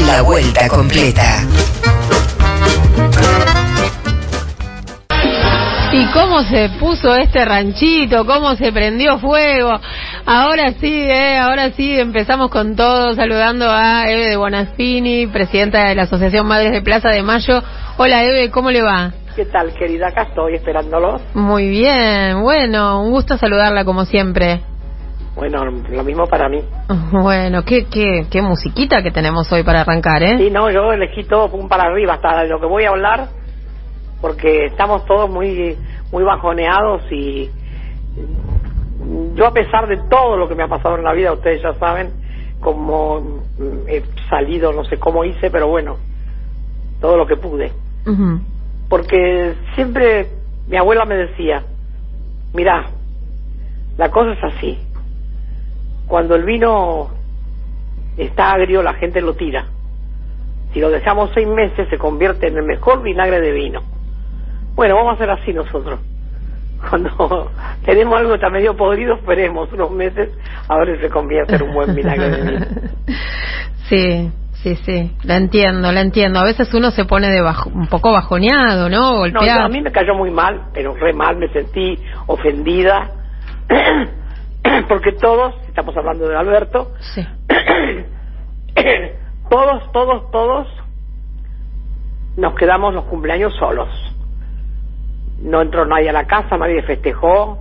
La vuelta completa. Y cómo se puso este ranchito, cómo se prendió fuego. Ahora sí, eh, ahora sí, empezamos con todo, saludando a Eve de Bonafini, presidenta de la Asociación Madres de Plaza de Mayo. Hola Eve, ¿cómo le va? ¿Qué tal, querida? Acá estoy esperándolo. Muy bien, bueno, un gusto saludarla como siempre. Bueno, lo mismo para mí. Bueno, qué, qué, qué musiquita que tenemos hoy para arrancar, ¿eh? Sí, no, yo elegí todo pum para arriba, hasta lo que voy a hablar, porque estamos todos muy, muy bajoneados y yo a pesar de todo lo que me ha pasado en la vida, ustedes ya saben cómo he salido, no sé cómo hice, pero bueno, todo lo que pude. Porque siempre mi abuela me decía, mira, la cosa es así. Cuando el vino está agrio, la gente lo tira. Si lo dejamos seis meses, se convierte en el mejor vinagre de vino. Bueno, vamos a hacer así nosotros. Cuando tenemos algo que está medio podrido, esperemos unos meses a ver si se convierte en un buen vinagre de vino. Sí, sí, sí, la entiendo, la entiendo. A veces uno se pone de bajo, un poco bajoneado, ¿no? No, Golpeado. yo- a mí me cayó muy mal, pero re mal, me sentí ofendida, porque todos, estamos hablando de Alberto, Sí. todos, todos, todos nos quedamos los cumpleaños solos. No entró nadie a la casa, nadie festejó.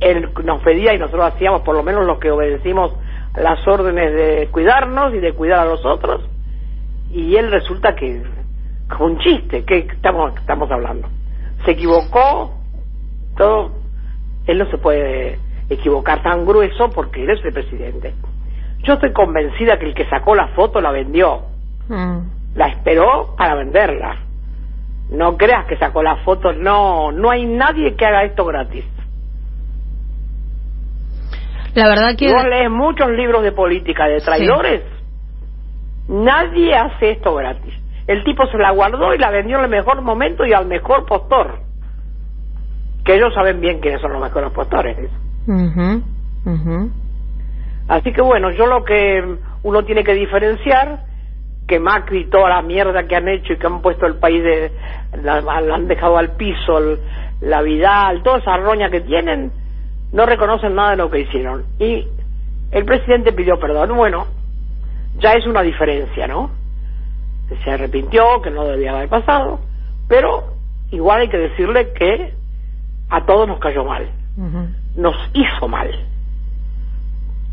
Él nos pedía y nosotros hacíamos por lo menos lo que obedecimos las órdenes de cuidarnos y de cuidar a los otros. Y él resulta que, como un chiste, ¿qué estamos, estamos hablando? Se equivocó, todo. Él no se puede equivocar tan grueso porque él es el presidente. Yo estoy convencida que el que sacó la foto la vendió. Mm. La esperó para venderla. No creas que sacó la foto. No, no hay nadie que haga esto gratis. La verdad que... Vos lees muchos libros de política de traidores, nadie hace esto gratis. El tipo se la guardó y la vendió en el mejor momento y al mejor postor. Que ellos saben bien quiénes son los mejores postores. Ujú. Así que bueno, yo lo que uno tiene que diferenciar que Macri y toda la mierda que han hecho y que han puesto el país de la, la han dejado al piso el- la Vidal, toda esa roña que tienen, no reconocen nada de lo que hicieron. Y el presidente pidió perdón. Bueno, ya es una diferencia, ¿no? Se arrepintió, que no debía haber pasado, pero igual hay que decirle que a todos nos cayó mal, nos hizo mal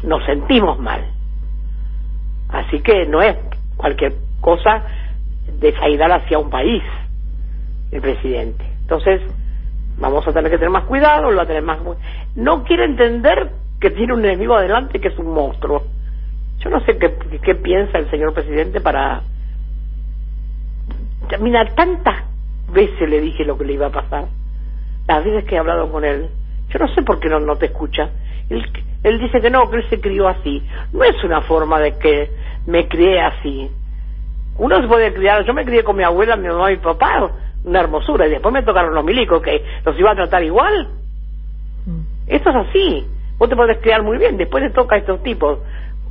nos sentimos mal. Así que no es cualquier cosa desairar hacia un país el presidente. Entonces, vamos a tener que tener más cuidado, lo va a tener más... No quiere entender que tiene un enemigo adelante que es un monstruo. Yo no sé qué, qué piensa el señor presidente para... Mira, tantas veces le dije lo que le iba a pasar. Las veces que he hablado con él. Yo no sé por qué no, no te escucha. Él, él dice que no, que él se crió así. No es una forma de que me crié así. Uno se puede criar, yo me crié con mi abuela, mi mamá y mi papá, una hermosura, y después me tocaron los milicos, que los iba a tratar igual. Mm. Esto es así. Vos te podés criar muy bien, después le toca a estos tipos,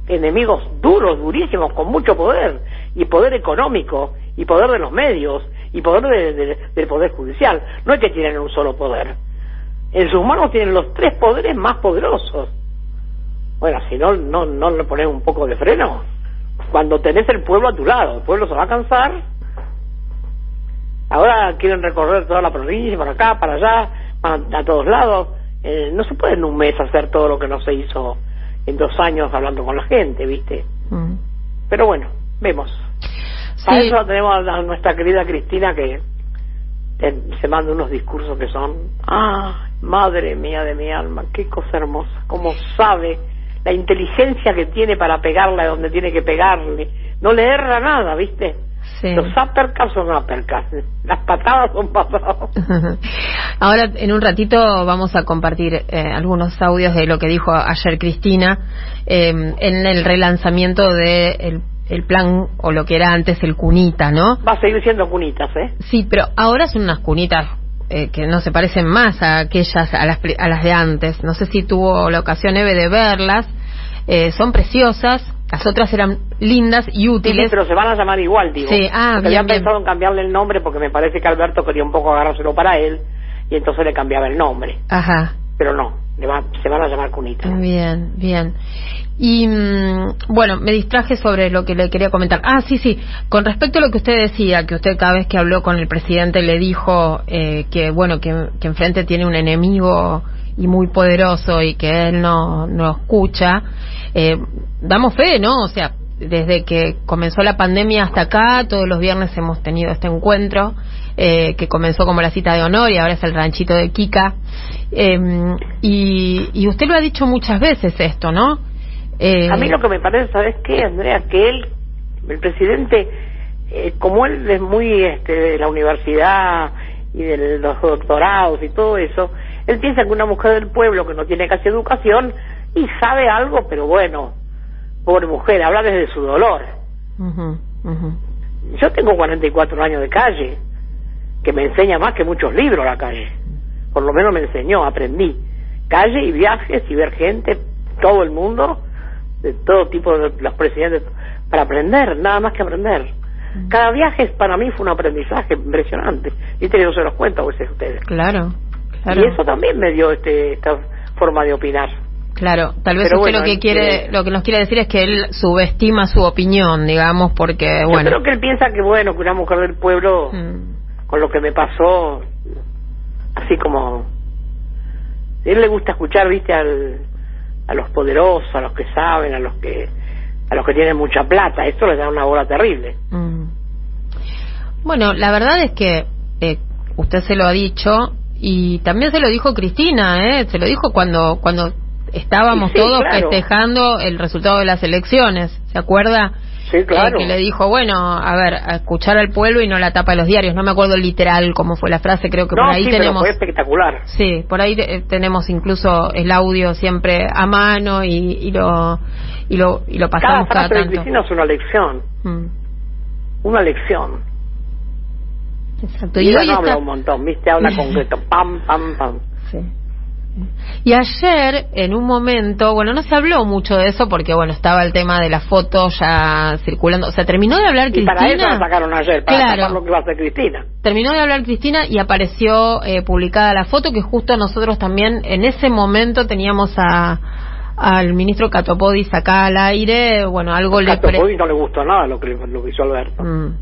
enemigos duros, durísimos, con mucho poder, y poder económico, y poder de los medios, y poder de- de- del poder judicial. No es que tienen un solo poder. En sus manos tienen los tres poderes más poderosos. Bueno, si no, no, no le pones un poco de freno. Cuando tenés el pueblo a tu lado, el pueblo se va a cansar. Ahora quieren recorrer toda la provincia, para acá, para allá, van a todos lados. Eh, no se puede en un mes hacer todo lo que no se hizo en dos años hablando con la gente, ¿viste? Mm. Pero bueno, vemos. Para Sí. eso tenemos a nuestra querida Cristina que se manda unos discursos que son, ah, madre mía de mi alma, qué cosa hermosa, cómo sabe la inteligencia que tiene para pegarle a donde tiene que pegarle, no le erra nada, ¿viste? Sí. Los uppercuts son uppercuts, las patadas son patadas. Ahora, en un ratito, vamos a compartir eh, algunos audios de lo que dijo ayer Cristina eh, en el relanzamiento del el plan, o lo que era antes el cunita, ¿no? Va a seguir siendo cunitas, ¿eh? Sí, pero ahora son unas cunitas eh, que no se parecen más a aquellas, a las, a las de antes. No sé si tuvo la ocasión, Eve, de verlas. Eh, son preciosas, las otras eran lindas y útiles. sí, pero se van a llamar igual, digo. Sí, ah, Porque bien, había bien. pensado en cambiarle el nombre porque me parece que Alberto quería un poco agarrárselo para él y entonces le cambiaba el nombre. Ajá. Pero no, le va- se van a llamar Cunita. Bien, bien. Y mm, bueno, me distraje sobre lo que le quería comentar. Ah, sí, sí. Con respecto a lo que usted decía, que usted cada vez que habló con el presidente le dijo eh, que bueno que, enfrente tiene un enemigo y muy poderoso y que él no no escucha. Eh, damos fe, ¿no? O sea, desde que comenzó la pandemia hasta acá, todos los viernes hemos tenido este encuentro, eh, que comenzó como la cita de honor y ahora es el ranchito de Kika. Eh, y, y usted lo ha dicho muchas veces esto, ¿no? Eh, A mí lo que me parece, ¿sabes qué, Andrea? Que él, el presidente, eh, como él es muy este, de la universidad y de los doctorados y todo eso, él piensa que una mujer del pueblo que no tiene casi educación y sabe algo, pero bueno, pobre mujer, habla desde su dolor. ujú, ujú. Yo tengo 44 años de calle, que me enseña más que muchos libros la calle. Por lo menos me enseñó, aprendí. Calle y viajes y ver gente, todo el mundo, de todo tipo de los presidentes, para aprender, nada más que aprender. Cada viaje para mí fue un aprendizaje impresionante. Viste que yo se los cuento a veces ustedes. Claro, claro. Y eso también me dio este, esta forma de opinar. Claro, tal vez Pero usted bueno, lo que quiere, lo que nos quiere decir es que él subestima su opinión, digamos, porque Yo bueno. creo que él piensa que bueno, que una mujer del pueblo Mm, con lo que me pasó, así como... A él le gusta escuchar, viste, al, a los poderosos, a los que saben, a los que a los que tienen mucha plata. Esto les da una bola terrible. mm. Bueno, la verdad es que eh, usted se lo ha dicho y también se lo dijo Cristina, ¿eh? Se lo dijo cuando cuando estábamos Sí, todos claro. festejando el resultado de las elecciones, ¿se acuerda? Sí, claro. Que le dijo, bueno, a ver, a escuchar al pueblo y no la tapa de los diarios. No me acuerdo literal cómo fue la frase, creo que no, por ahí sí, pero tenemos. fue espectacular. Sí, por ahí eh, tenemos incluso el audio siempre a mano y, y lo y lo y lo Cada pasamos cada, frase de tanto. Cristina es una lección, Mm, una lección. exacto. Y Y hoy no habla está un montón, viste, habla concreto, pam, pam, pam. Sí. Y ayer, en un momento, bueno, no se habló mucho de eso porque, bueno, estaba el tema de la foto ya circulando. O sea, terminó de hablar Y Cristina. para eso la sacaron ayer, para Claro. lo que a hacer Cristina. Terminó de hablar Cristina y apareció eh, publicada la foto que justo nosotros también en ese momento teníamos a al ministro Catopodis acá al aire, bueno, algo le... Topodi no le gustó nada lo que, lo que hizo Alberto. Mm.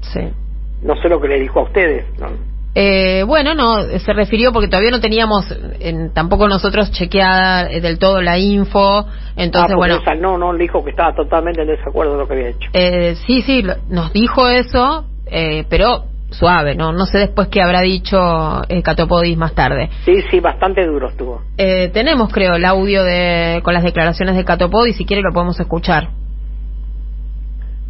Sí. No sé lo que le dijo a ustedes. ¿no? Eh, bueno, no, se refirió porque todavía no teníamos en- tampoco nosotros chequeada eh, del todo la info, entonces Ah, bueno, esa- no, no, le dijo que estaba totalmente en desacuerdo de lo que había hecho. eh, sí, sí, lo- nos dijo eso, eh, pero suave, no, no sé después qué habrá dicho eh, Catopodis más tarde. Sí, sí, bastante duro estuvo. Eh, tenemos, creo, el audio de con las declaraciones de Catopodis, si quiere lo podemos escuchar.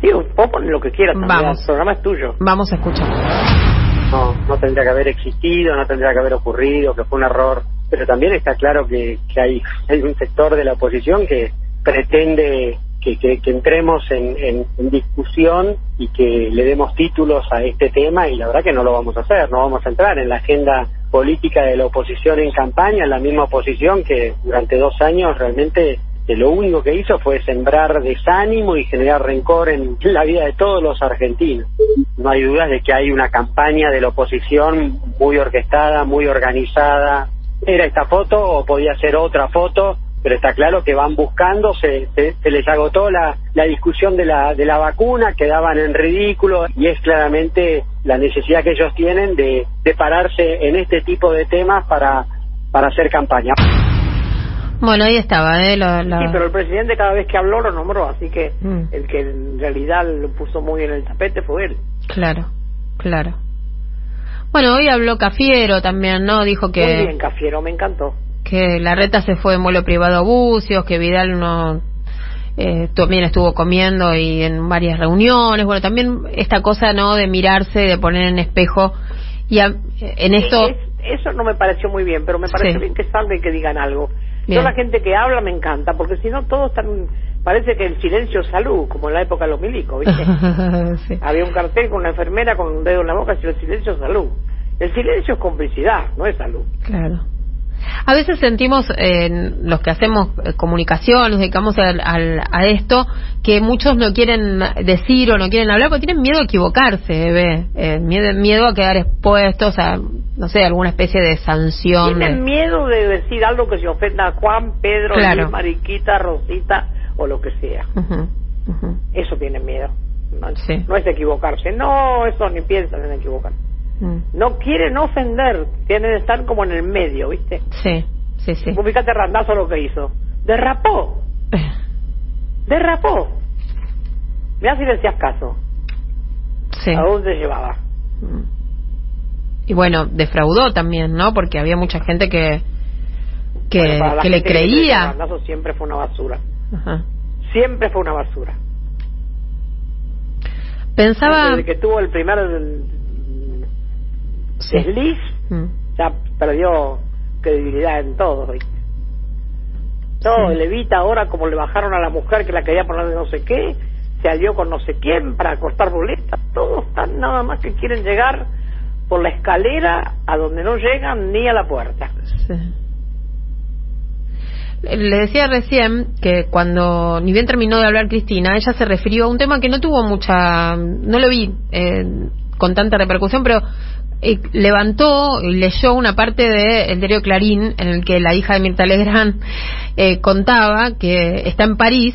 Sí, vos pones lo que quieras Vamos. el programa es tuyo. Vamos a escuchar. No, no tendría que haber existido, no tendría que haber ocurrido, que fue un error. Pero también está claro que, que hay, hay un sector de la oposición que pretende que, que- entremos en, en- en discusión y que le demos títulos a este tema y la verdad que no lo vamos a hacer, no vamos a entrar en la agenda política de la oposición en campaña, la misma oposición que durante dos años realmente que lo único que hizo fue sembrar desánimo y generar rencor en la vida de todos los argentinos. No hay dudas de que hay una campaña de la oposición muy orquestada, muy organizada. Era esta foto o podía ser otra foto, pero está claro que van buscando, se, se, se les agotó la, discusión de la, de la vacuna, quedaban en ridículo y es claramente la necesidad que ellos tienen de, pararse en este tipo de temas para hacer campaña. Bueno, ahí estaba, ¿eh? Lo- Sí, pero el presidente cada vez que habló lo nombró, así que Mm. el que en realidad lo puso muy en el tapete fue él. Claro, claro. Bueno, hoy habló Cafiero también, ¿no? Dijo Muy que... bien, Cafiero, me encantó. que la reta se fue en vuelo privado a Bucios, que Vidal no eh, también estuvo comiendo y en varias reuniones, bueno, también esta cosa no de mirarse, de poner en espejo y a- en esto Es- eso no me pareció muy bien, pero me parece Sí. bien que salga y que digan algo. Bien. Yo la gente que habla me encanta, porque si no todos están... Parece que el silencio es salud, como en la época de los milicos, ¿viste? Sí. Había un cartel con una enfermera con un dedo en la boca y el silencio es salud. El silencio es complicidad, no es salud. Claro. A veces sentimos, eh, los que hacemos eh, comunicación, nos dedicamos al- al- a esto, que muchos no quieren decir o no quieren hablar porque tienen miedo a equivocarse, bebé. Eh, miedo, miedo a quedar expuestos a, no sé, alguna especie de sanción. Tienen de- miedo de decir algo que se ofenda a Juan, Pedro, Claro. Mariquita, Rosita o lo que sea. Eso tienen miedo. No, Sí. no es equivocarse. No, eso ni piensan en equivocar. Mm. No quieren ofender. Tienen que estar como en el medio, ¿viste? Sí, sí, sí. Vos fíjate Randazo lo que hizo. Derrapó. Derrapó. Mirá si le hacías caso. Sí. ¿A dónde llevaba? Mm. Y bueno, defraudó también, ¿no? Porque había mucha gente que que, Bueno, que le que creía. Randazo siempre fue una basura. Ajá. Siempre fue una basura. Pensaba. Desde que tuvo el primer Sí. desliz, Mm. ya perdió credibilidad en todo, ¿viste? Todo, Sí. el Evita ahora como le bajaron a la mujer que la quería poner de no sé qué, se alió con no sé quién para cortar boletas, todos están nada más que quieren llegar por la escalera a donde no llegan ni a la puerta. Sí. Le decía recién que cuando ni bien terminó de hablar Cristina, ella se refirió a un tema que no tuvo mucha, no lo vi eh, con tanta repercusión, pero eh, levantó y leyó una parte del diario Clarín en el que la hija de Mirta Legrand eh, contaba que está en París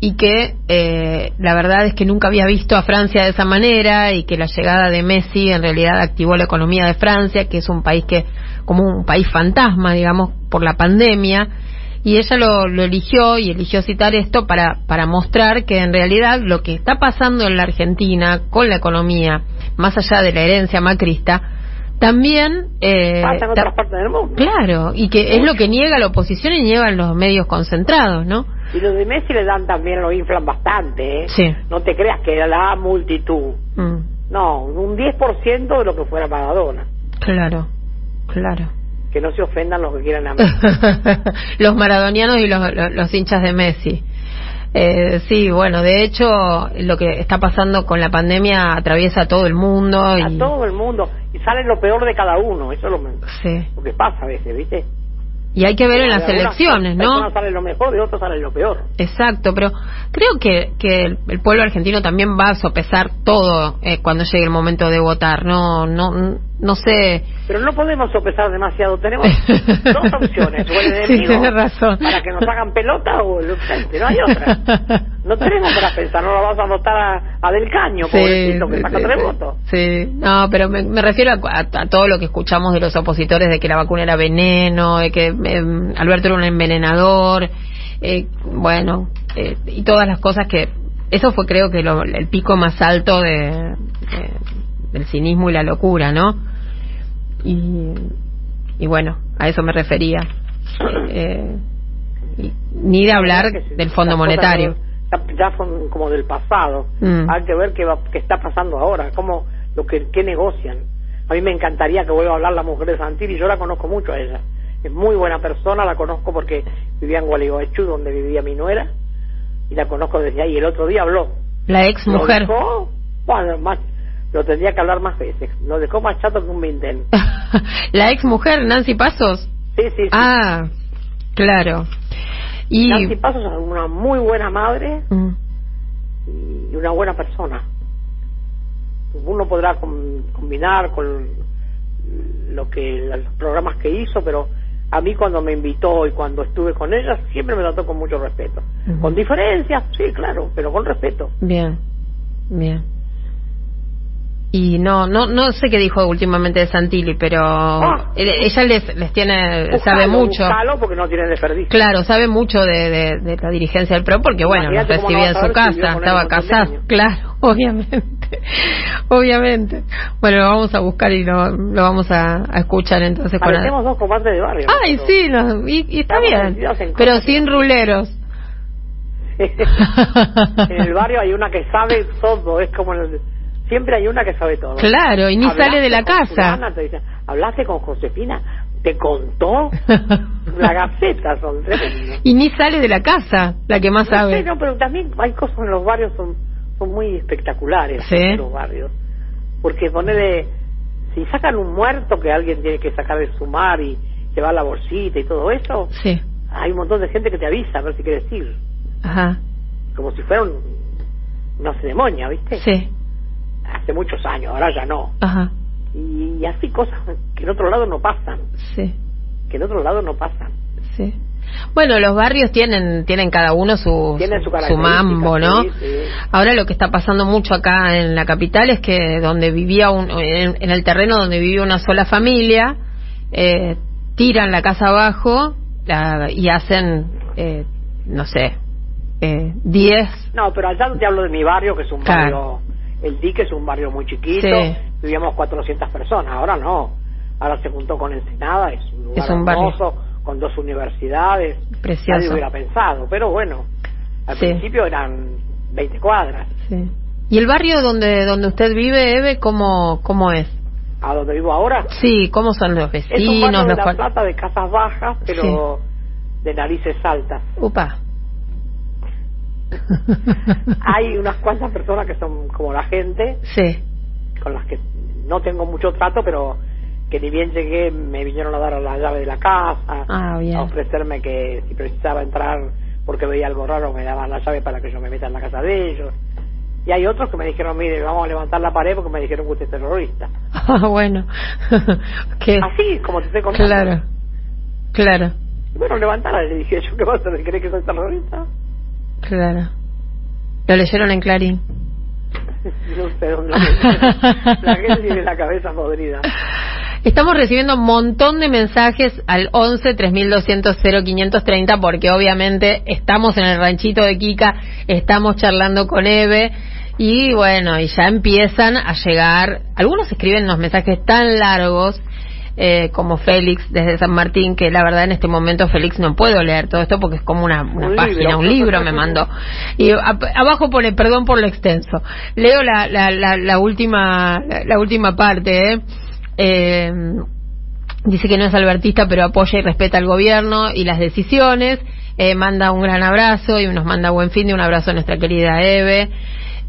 y que eh, la verdad es que nunca había visto a Francia de esa manera y que la llegada de Messi en realidad activó la economía de Francia, que es un país que como un país fantasma, digamos, por la pandemia. Y ella lo, lo eligió y eligió citar esto para, para mostrar que en realidad lo que está pasando en la Argentina con la economía, más allá de la herencia macrista, también... Eh, Pasa en ta- otras partes del mundo. Claro, y que es lo que niega la oposición y niegan los medios concentrados, ¿no? Y los de Messi le dan también, lo inflan bastante, ¿eh? Sí. No te creas que era la multitud. Mm, No, un 10% de lo que fuera Maradona. claro, claro. Que no se ofendan los que quieran a mí. los maradonianos y los, los, los hinchas de Messi. Eh, sí, bueno, de hecho, lo que está pasando con la pandemia atraviesa a todo el mundo. A Y, todo el mundo. Y sale lo peor de cada uno. Eso es lo, sí. lo que pasa a veces, ¿viste? y hay que ver en las elecciones, ¿no? sale lo mejor, de otros sale lo peor. Exacto, pero creo que, que el, el pueblo argentino también va a sopesar todo eh, cuando llegue el momento de votar. No, no, no sé. Pero no podemos sopesar demasiado. Tenemos dos opciones. O el Sí, enemigo tienes razón. para que nos hagan pelota o el. No hay otra. No tenemos para pensar. No lo vas a votar a, a Del Caño, pobrecito, que sí, saca sí, tres sí. votos. Sí, no, pero me, me refiero a, a- a todo lo que escuchamos de los opositores de que la vacuna era veneno, de que eh, Alberto era un envenenador, eh, bueno, eh, y todas las cosas que. Eso fue, creo que, lo- el pico más alto de, de- del cinismo y la locura, ¿no? Y, y bueno, a eso me refería. Eh, ni de hablar del Fondo Monetario. ya, son como del pasado. Mm. Hay que ver qué, va- qué está pasando ahora, cómo, lo que, qué negocian. A mí me encantaría que vuelva a hablar la mujer de Santilli, yo la conozco mucho a ella. Es muy buena persona, la conozco porque vivía en Gualeguaychú, donde vivía mi nuera, y la conozco desde ahí. El otro día habló. La ex mujer. dejó, bueno, más, lo tendría que hablar más veces. Lo dejó más chato que un vintén. la ex mujer, Nancy Pasos. Sí, sí, sí. Ah, claro. Y Nancy Pasos es una muy buena madre Mm, y una buena persona. Uno podrá com- combinar con lo que los programas que hizo, pero a mí cuando me invitó y cuando estuve con ella siempre me trató con mucho respeto. Con diferencias, sí, claro, pero con respeto. bien, bien. Y no, no, no sé qué dijo últimamente de Santilli, pero Ah. ella les, les tiene, Buscalo, sabe mucho. porque no tiene desperdicio. Claro, sabe mucho de, de, de la dirigencia del PRO porque, bueno, nos no recibía en su casa, con estaba años. Claro, obviamente. Obviamente. Bueno, lo vamos a buscar y lo, lo vamos a, a escuchar entonces con Parecemos dos comadres de barrio. Ay, sí, no, y, y está bien, pero sin ruleros. en el barrio hay una que sabe todo, es como el- siempre hay una que sabe todo. Claro, y ni sale de la casa. fulana, te dicen, Hablaste con Josefina, te contó la gaceta, son tremendos. y ni sale de la casa, la que más No sé, sabe. no, pero también hay cosas en los barrios son son muy espectaculares Sí. en los barrios. Porque ponele, si sacan un muerto que alguien tiene que sacar de su mar y, te va la bolsita y todo eso, Sí. hay un montón de gente que te avisa a ver si quieres ir. Ajá. Como si fuera un- una ceremonia, ¿viste? Sí. Hace muchos años, ahora ya no. Ajá. Y, y así cosas que en otro lado no pasan, Sí. que en otro lado no pasan. Sí. Bueno, los barrios tienen tienen cada uno su Tienen su su mambo, ¿no? sí, sí. Ahora lo que está pasando mucho acá en la capital es que donde vivía un, en, en el terreno donde vivía una sola familia eh, tiran la casa abajo la- y hacen eh, no sé eh, 10 No, pero allá te hablo de mi barrio, que es un Claro. barrio, el dique es un barrio muy chiquito, Sí. vivíamos 400 personas, ahora no, ahora se juntó con Ensenada, es un lugar Es un barrio. hermoso, con dos universidades, Precioso. nadie hubiera pensado, pero bueno, al Sí. principio eran 20 cuadras, sí. y el barrio donde donde usted vive Eve cómo cómo es a donde vivo ahora, sí cómo son los es un vecinos barrio de los La cual- Plata de casas bajas, pero de narices altas. upa Hay unas cuantas personas que son como la gente, sí con las que no tengo mucho trato, pero que ni bien llegué me vinieron a dar la llave de la casa, Ah, a ofrecerme que si precisaba entrar porque veía algo raro me daban la llave para que yo me meta en la casa de ellos. Y hay otros que me dijeron, mire, vamos a levantar la pared porque me dijeron que usted es terrorista. Ah, bueno. Así, como te estoy contando. Claro. Claro. Y bueno, levantala, le dije yo, ¿qué pasa? ¿Crees que soy terrorista? Claro. Lo leyeron en Clarín. no. La gente tiene la cabeza podrida. Estamos recibiendo un montón de mensajes al 11 3200 0530 porque obviamente estamos en el ranchito de Kika, estamos charlando con Eve y bueno, y ya empiezan a llegar, algunos escriben unos mensajes tan largos eh, como Félix desde San Martín, que la verdad en este momento Félix no puedo leer todo esto porque es como una, una Un página, libro. un libro me mandó. Y a- abajo pone perdón por lo extenso. Leo la, la, la, la última la, la última parte, ¿eh? Eh, dice que no es albertista pero apoya y respeta al gobierno y las decisiones eh, manda un gran abrazo y nos manda buen fin de un abrazo a nuestra querida Eve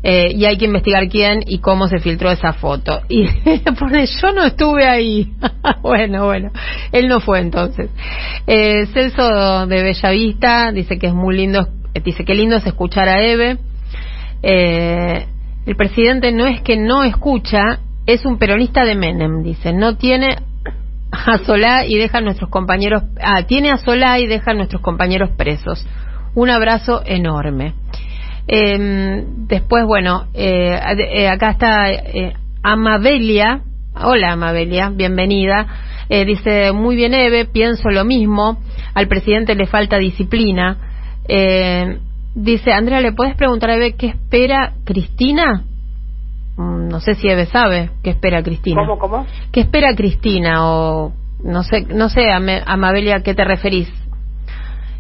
eh, y hay que investigar quién y cómo se filtró esa foto y pone yo no estuve ahí bueno bueno él no fue entonces eh, Celso de Bellavista dice que es muy lindo eh, dice que lindo es escuchar a Eve eh, el presidente no es que no escucha, es un peronista de Menem, dice. No tiene a Solá y deja a nuestros compañeros. Ah, tiene a Solá y deja a nuestros compañeros presos. Un abrazo enorme. Eh, después, bueno, eh, eh, acá está eh, Amabelia. Hola, Amabelia, bienvenida. Eh, dice, muy bien, Eve, pienso lo mismo. Al presidente le falta disciplina. Eh, dice, Andrea, ¿le puedes preguntar a Eve qué espera Cristina? Mm, No sé si Eve sabe qué espera Cristina. ¿Cómo, cómo? ¿Qué espera Cristina? O no sé, no sé, Amabelia, ¿a qué te referís?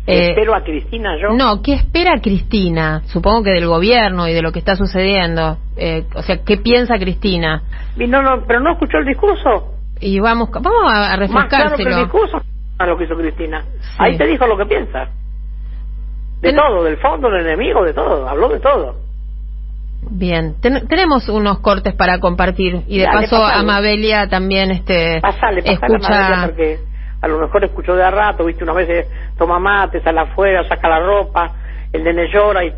Eh, Espero a Cristina yo. no, ¿qué espera Cristina? Supongo que del gobierno y de lo que está sucediendo. Eh, o sea, ¿qué piensa Cristina? No, no, pero no escuchó el discurso. Y vamos, vamos a a Más claro que el discurso a lo que hizo Cristina. Sí. Ahí te dijo lo que piensa. De Ten- todo, del fondo, del enemigo, de todo. Habló de todo. Bien, Ten- tenemos unos cortes para compartir y de Dale, paso pasale. Amabelia también este Pasale, pasale escucha a porque a lo mejor escuchó de a rato, viste, una vez toma mate, sale afuera, saca la ropa, el nene llora y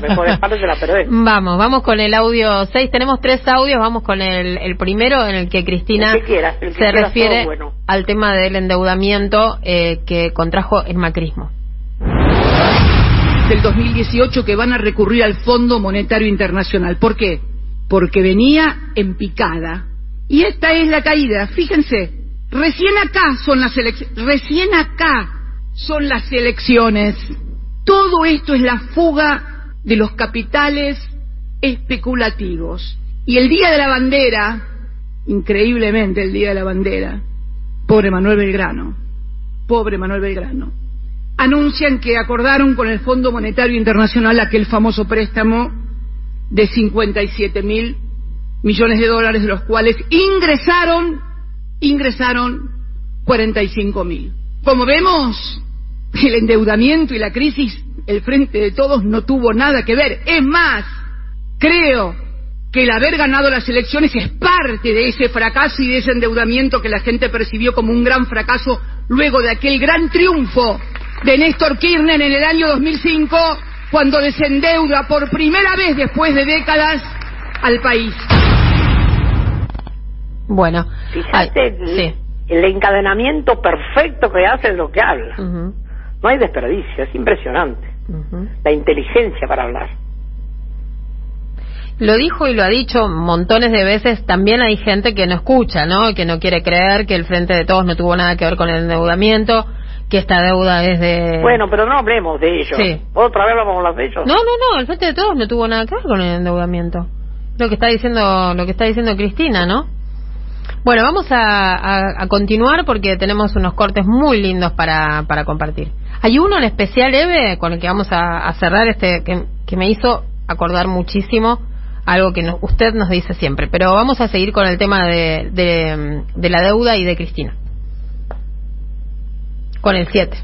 mejor es parte de la perdés. Vamos, vamos con el audio 6. Tenemos tres audios. Vamos con el, el primero en el que Cristina El que quieras, el que se refiere bueno. al tema del endeudamiento eh, que contrajo el macrismo. del 2018 que van a recurrir al Fondo Monetario Internacional. ¿Por qué? Porque venía en picada. Y esta es la caída. Fíjense, recién acá son las elecciones. Recién acá son las elecciones. Todo esto es la fuga de los capitales especulativos. Y el Día de la Bandera, increíblemente el Día de la Bandera, pobre Manuel Belgrano, pobre Manuel Belgrano, anuncian que acordaron con el Fondo Monetario Internacional aquel famoso préstamo de 57 mil millones de dólares, de los cuales ingresaron, ingresaron 45 mil. Como vemos, el endeudamiento y la crisis, el frente de todos no tuvo nada que ver. Es más, creo que el haber ganado las elecciones es parte de ese fracaso y de ese endeudamiento que la gente percibió como un gran fracaso luego de aquel gran triunfo de Néstor Kirchner en el año 2005 cuando desendeuda por primera vez después de décadas al país. Bueno, Fíjate ay, el, sí. el encadenamiento perfecto que hace de lo que habla. No hay desperdicio, es impresionante. La inteligencia para hablar. Lo dijo y lo ha dicho montones de veces. También hay gente que no escucha, ¿no? Que no quiere creer que el Frente de Todos no tuvo nada que ver con el endeudamiento, que esta deuda es de... Bueno, pero no hablemos de ellos. Sí. ¿Otra vez vamos a hablar de ellos? No, no, no, el Frente de Todos no tuvo nada que ver con el endeudamiento. Lo que está diciendo, lo que está diciendo Cristina, ¿no? Bueno, vamos a, a- continuar porque tenemos unos cortes muy lindos para, para compartir. Hay uno en especial, Eve, con el que vamos a, cerrar este, que, que me hizo acordar muchísimo algo que no- usted nos dice siempre. Pero vamos a seguir con el tema de, de, de la deuda y de Cristina. Con el 7.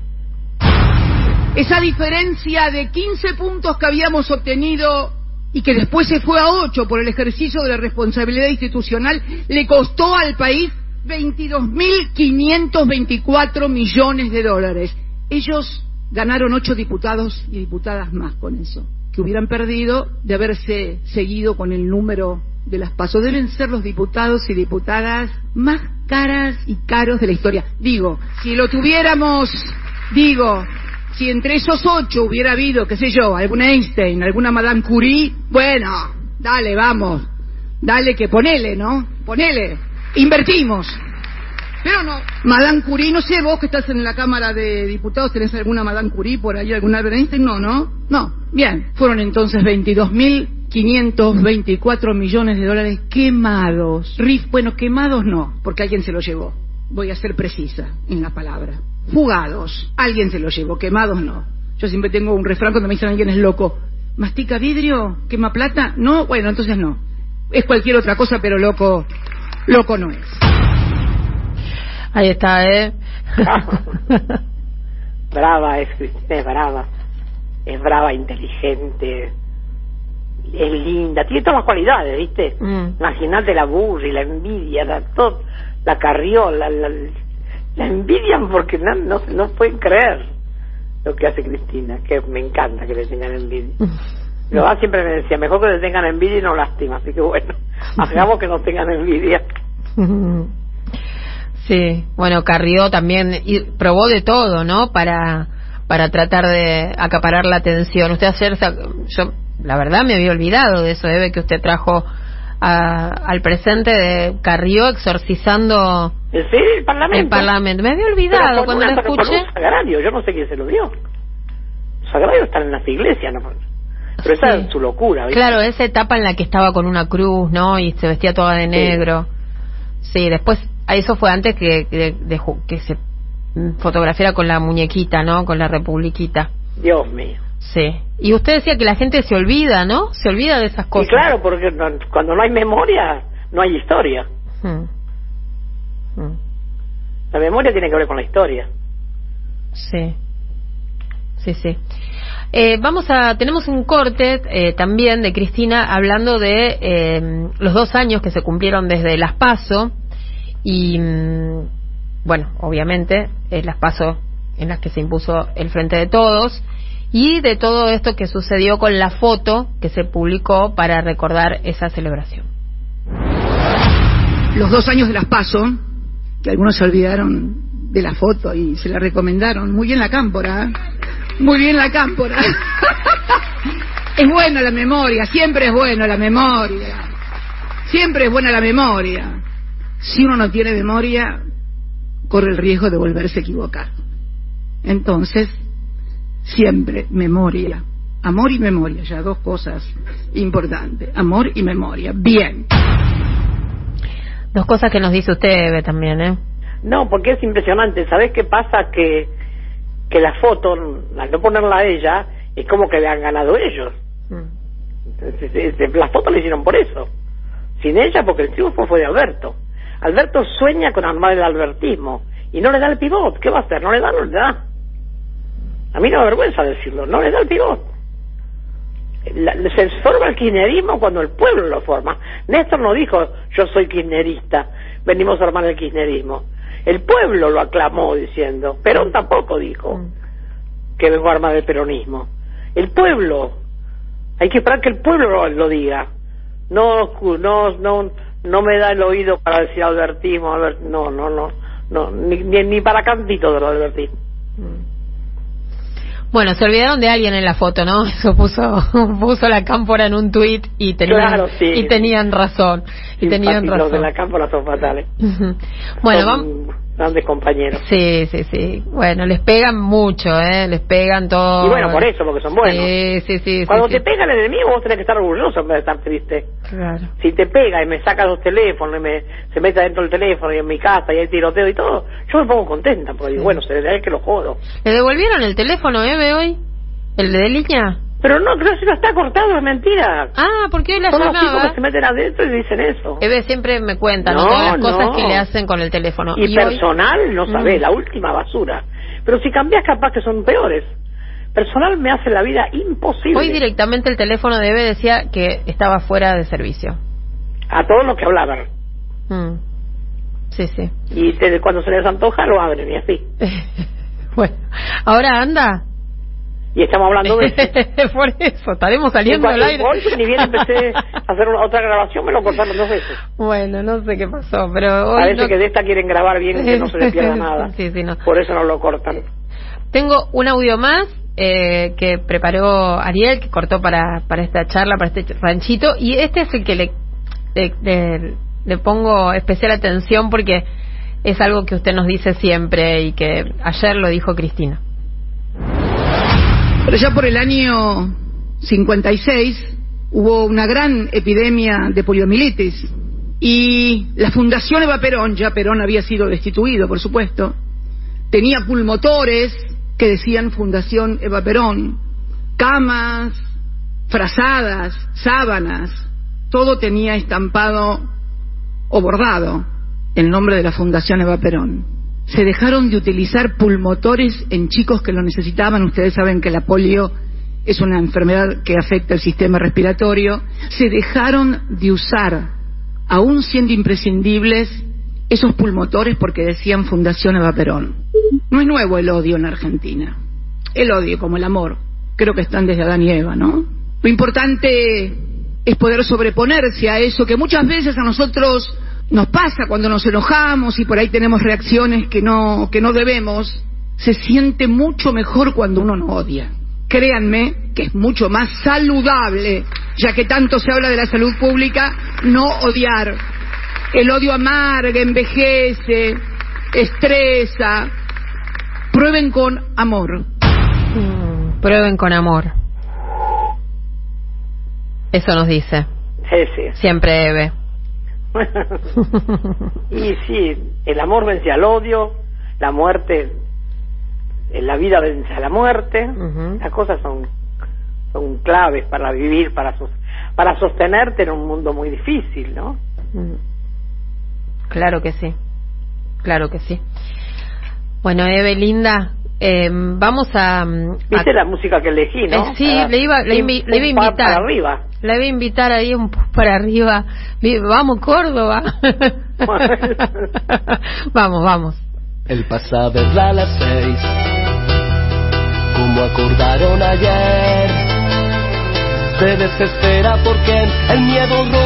Esa diferencia de 15 puntos que habíamos obtenido y que después se fue a 8 por el ejercicio de la responsabilidad institucional, le costó al país 22.524 millones de dólares. Ellos ganaron 8 diputados y diputadas más con eso, que hubieran perdido de haberse seguido con el número de las pasos. Deben ser los diputados y diputadas más caras y caros de la historia. Digo, si lo tuviéramos, digo, si entre esos ocho hubiera habido, qué sé yo, algún Einstein, alguna Madame Curie, bueno, dale, vamos, dale que ponele, ¿no? Ponele, invertimos. Pero no, Madame Curie, no sé, vos que estás en la Cámara de Diputados, ¿tenés alguna Madame Curie por ahí, algún Albert Einstein? No, ¿no? No. Bien, fueron entonces 22.524 millones de dólares quemados. Rif, bueno, quemados no, porque alguien se los llevó. Voy a ser precisa en la palabra. Fugados, alguien se los llevó, quemados no. Yo siempre tengo un refrán cuando me dicen alguien es loco. ¿Mastica vidrio? ¿Quema plata? No, bueno, entonces no. Es cualquier otra cosa, pero loco, loco no es. Ahí está, ¿eh? brava es Cristina, es brava. Es brava, inteligente, es linda, tiene todas las cualidades, ¿viste? Mm. Imagínate la burra y la envidia, la, todo, la carriola, la, la envidian porque no, no, no pueden creer lo que hace Cristina, que me encanta que le tengan envidia. Mamá siempre me decía, mejor que le tengan envidia y no lástima, así que bueno, hagamos que no tengan envidia. Sí, bueno, Carrió también y probó de todo, ¿no? Para para tratar de acaparar la atención. Usted ayer, yo la verdad me había olvidado de eso, Eve, que usted trajo a- al presente de Carrió exorcizando Sí, el Parlamento. el Parlamento. Me había olvidado cuando lo escuché. un sagrario, yo no sé quién se lo dio. Los sagrarios están en las iglesias, ¿no? Pero esa Sí. es su locura, ¿viste? Claro, esa etapa en la que estaba con una cruz, ¿no? Y se vestía toda de negro. Sí, después, eso fue antes que, de que se fotografiara con la muñequita, ¿no? Con la republiquita. Dios mío. Sí. Y usted decía que la gente se olvida, ¿no? Se olvida de esas Y cosas. claro, porque no- cuando no hay memoria, no hay historia. Mm. Mm. La memoria tiene que ver con la historia. Sí. Sí, sí. Eh, vamos a, tenemos un corte eh, también de Cristina hablando de eh, los dos años que se cumplieron desde las PASO y, mm, bueno, obviamente, eh, las PASO en las que se impuso el Frente de Todos y de todo esto que sucedió con la foto que se publicó para recordar esa celebración. los dos años de las PASO, que algunos se olvidaron de la foto y se la recomendaron. Muy bien la cámpora, ¿eh? muy bien la cámpora. es buena la memoria, siempre es buena la memoria. Siempre es buena la memoria. Si uno no tiene memoria, corre el riesgo de volverse a equivocar. Entonces, siempre memoria. Amor y memoria, ya dos cosas importantes. Amor y memoria. Bien. Dos cosas que nos dice usted, Eve, también, ¿eh? No, porque es impresionante. ¿Sabés qué pasa? Que, que la foto, al no ponerla a ella, es como que le han ganado ellos. Mm. Entonces, este, La foto la hicieron por eso. Sin ella, porque el triunfo fue de Alberto. Alberto sueña con armar el albertismo y no le da el pivot. ¿Qué va a hacer? No le da, no le da. A mí no me avergüenza decirlo, no le da el pivot. la- se forma el kirchnerismo cuando el pueblo lo forma. Néstor no dijo yo soy kirchnerista, venimos a armar el kirchnerismo. El pueblo lo aclamó diciendo, Perón tampoco dijo que vengo a armar el peronismo. El pueblo, hay que esperar que el pueblo lo, lo diga. No, no, no, no me da el oído para decir albertismo, Albert- no, no, no, no, ni, ni, ni para cantito de lo albertismo. Bueno, se olvidaron de alguien en la foto, ¿no? Eso puso, puso la cámpora en un tuit y tenían, Claro, sí. y tenían razón. Y tenían Los de razón. la cámpora son fatales. Bueno, Son vamos. Grandes compañeros. Sí, sí, sí. Bueno, les pegan mucho, ¿eh? Les pegan todo. Y bueno, por eso, porque son buenos. Sí, sí, sí. Cuando sí, te sí. pega el enemigo, vos tenés que estar orgulloso en vez de estar triste. Claro. Si te pega y me saca los teléfonos y me, se mete adentro del teléfono y en mi casa y hay tiroteo y todo, yo me pongo contenta, porque digo, bueno, se ve que lo jodo. ¿Le devolvieron el teléfono, Eve, hoy? ¿El de línea? Pero no, creo que no está cortado, es mentira. Ah, porque hoy la Son los tipos llamaba. que se meten adentro y dicen eso. Eve siempre me cuenta, ¿no? No, Todas las cosas no. que le hacen con el teléfono. Y, personal, no sabés, Mm. la última basura. Pero si cambias, capaz que son peores. Personal me hace la vida imposible. Hoy directamente el teléfono de Eve decía que estaba fuera de servicio. A todos los que hablaban. Mm. Sí, sí. Y te- cuando se les antoja, lo abren y así. bueno, ahora anda. Y estamos hablando de eso. Por eso, estaremos saliendo al aire. Hoy, ni bien empecé a hacer una- otra grabación, me lo cortaron dos veces. Bueno, no sé qué pasó, pero hoy Parece no- que de esta quieren grabar bien que no se les pierda nada. Sí, sí, no. Por eso no lo cortan. Tengo un audio más eh, que preparó Ariel, que cortó para, para esta charla, para este ranchito, y este es el que le, le, le- le pongo especial atención porque es algo que usted nos dice siempre y que ayer lo dijo Cristina. Pero ya por el año 56 hubo una gran epidemia de poliomielitis y la Fundación Eva Perón, ya Perón había sido destituido, por supuesto, tenía pulmotores que decían Fundación Eva Perón, camas, frazadas, sábanas, todo tenía estampado o bordado el nombre de la Fundación Eva Perón. Se dejaron de utilizar pulmotores en chicos que lo necesitaban. Ustedes saben que la polio es una enfermedad que afecta el sistema respiratorio. Se dejaron de usar, aún siendo imprescindibles, esos pulmotores porque decían Fundación Eva Perón. No es nuevo el odio en Argentina. El odio, como el amor, creo que están desde Adán y Eva, ¿no? Lo importante es poder sobreponerse a eso que muchas veces a nosotros nos pasa cuando nos enojamos y por ahí tenemos reacciones que no, que no debemos. Se siente mucho mejor cuando uno no odia. Créanme que es mucho más saludable, ya que tanto se habla de la salud pública, no odiar. El odio amarga, envejece, estresa. Prueben con amor. Mm, prueben con amor. Eso nos dice Sí, sí. siempre Eve. y sí, el amor vence al odio, la muerte, la vida vence a la muerte. Las cosas son, son claves para vivir, para, sos- para sostenerte en un mundo muy difícil, ¿no? Mm. Claro que sí, claro que sí. Bueno, Eve, linda, eh, vamos a... mm, ¿Viste a- la música que elegí, no? Eh, sí, Para- le iba, le, invi- le iba a invitar. Para arriba. La iba a invitar ahí un poco para arriba. Vamos, Córdoba. vamos, vamos. El pasado es a las seis, como acordaron ayer. Se desespera porque el miedo ronda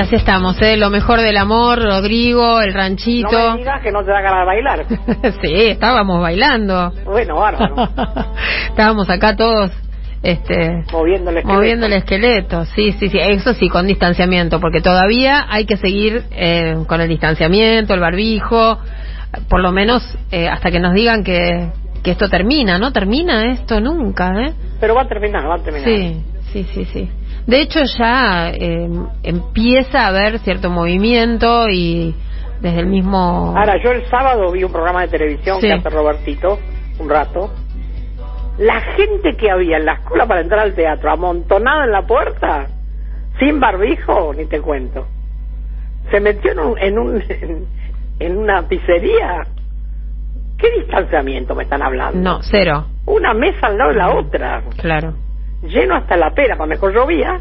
así estamos, ¿eh? Lo mejor del amor, Rodrigo, el ranchito. No me digas que no te da ganas de bailar. sí, estábamos bailando. Bueno, bárbaro. estábamos acá todos este moviendo el esqueleto. moviendo el esqueleto sí sí sí eso sí con distanciamiento porque todavía hay que seguir eh, con el distanciamiento el barbijo por lo menos eh, hasta que nos digan que que esto termina no termina esto nunca eh pero va a terminar va a terminar sí sí sí sí de hecho ya eh, empieza a haber cierto movimiento y desde el mismo ahora yo el sábado vi un programa de televisión Sí. que hace Robertito un rato. La gente que había en la escuela para entrar al teatro amontonada en la puerta sin barbijo ni te cuento. Se metió en un en, un, en, en una pizzería. Qué distanciamiento me están hablando no cero. Una mesa al lado de la otra. Claro lleno hasta la pera cuando mejor llovía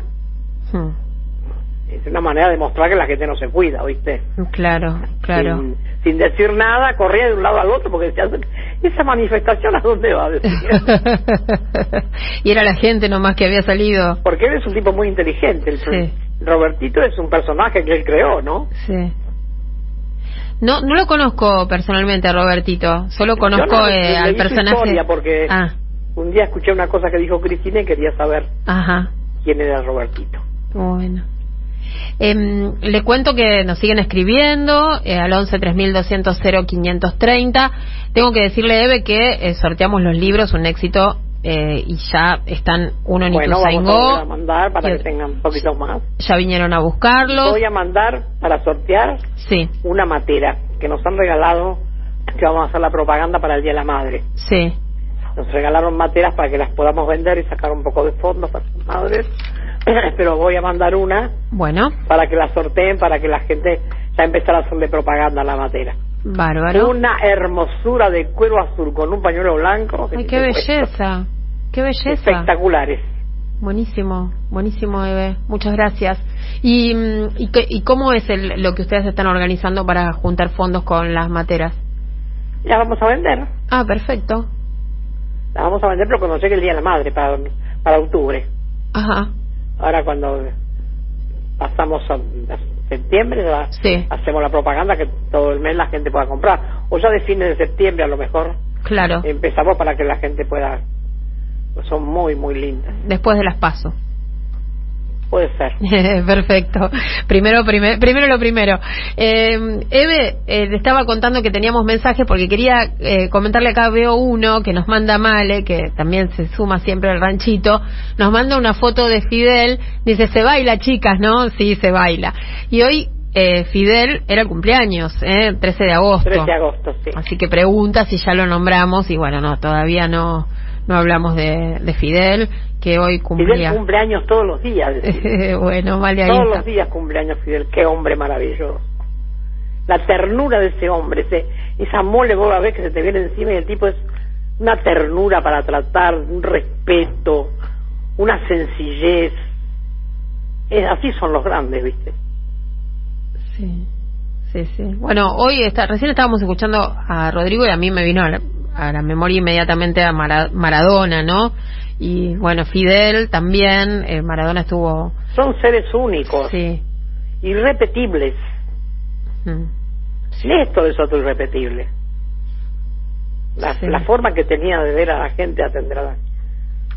es una manera de mostrar que la gente no se cuida ¿oíste? claro claro sin, sin decir nada, corría de un lado al otro porque decía, esa manifestación a dónde va, y era la gente nomás que había salido. Porque él es un tipo muy inteligente. El Sí. Robertito es un personaje que él creó, ¿no? Sí. No, no lo conozco personalmente a Robertito, solo conozco no- eh, al personaje. historia porque Ah, un día escuché una cosa que dijo Cristina y quería saber ajá, quién era Robertito. bueno. Em, le cuento que nos siguen escribiendo eh, al 11 3200 0530. Tengo que decirle, Eve, que eh, sorteamos los libros, un éxito, eh, y ya están uno en Bueno, vamos a, Ituzaingó, mandar para que tengan un poquito más. ya vinieron a buscarlos. Voy a mandar para sortear Sí, una matera que nos han regalado, que vamos a hacer la propaganda para el Día de la Madre. sí, Nos regalaron materas para que las podamos vender y sacar un poco de fondos para sus madres. Pero voy a mandar una bueno, para que la sorteen, para que la gente ya empezara a hacerle propaganda a la matera. bárbaro. Una hermosura de cuero azul con un pañuelo blanco. Ay, que qué belleza, qué belleza. Espectaculares. Buenísimo, buenísimo, Eve. Muchas gracias. ¿Y, mm, y, y cómo es el, lo que ustedes están organizando para juntar fondos con las materas? Ya vamos a vender. Ah, perfecto. La vamos a vender, pero cuando llegue el Día de la Madre, para, para octubre. Ajá, Ahora cuando pasamos a, a septiembre, Sí. hacemos la propaganda que todo el mes la gente pueda comprar. O ya de fines de septiembre a lo mejor claro. empezamos para que la gente pueda... son muy, muy lindas. Después de las paso. Puede ser. Perfecto. Primero, primer- primero lo primero. Eh, Eve, eh, le estaba contando que teníamos mensajes porque quería eh, comentarle acá, veo uno que nos manda Male, que también se suma siempre al ranchito, nos manda una foto de Fidel, dice, se baila chicas, ¿no? Sí, se baila. Y hoy eh, Fidel era el cumpleaños, ¿eh? 13 de agosto. 13 de agosto, sí. Así que pregunta si ya lo nombramos y bueno, no, todavía no, no hablamos de, de Fidel, que hoy cumplía. Fidel cumpleaños todos los días. bueno, vale ahí. todos los días cumpleaños Fidel. Qué hombre maravilloso. La ternura de ese hombre, ese, esa mole vos a ver que se te viene encima y el tipo es una ternura para tratar, un respeto, una sencillez. Es, así son los grandes, ¿viste? Sí, sí, sí. Bueno, hoy está, recién estábamos escuchando a Rodrigo y a mí me vino a la, a la memoria inmediatamente a Mara- Maradona, ¿no? Y bueno, Fidel también, eh, Maradona estuvo, Son seres únicos, sí. irrepetibles. mm, Néstor es otro irrepetible. La, Sí. la forma que tenía de ver a la gente, atender a la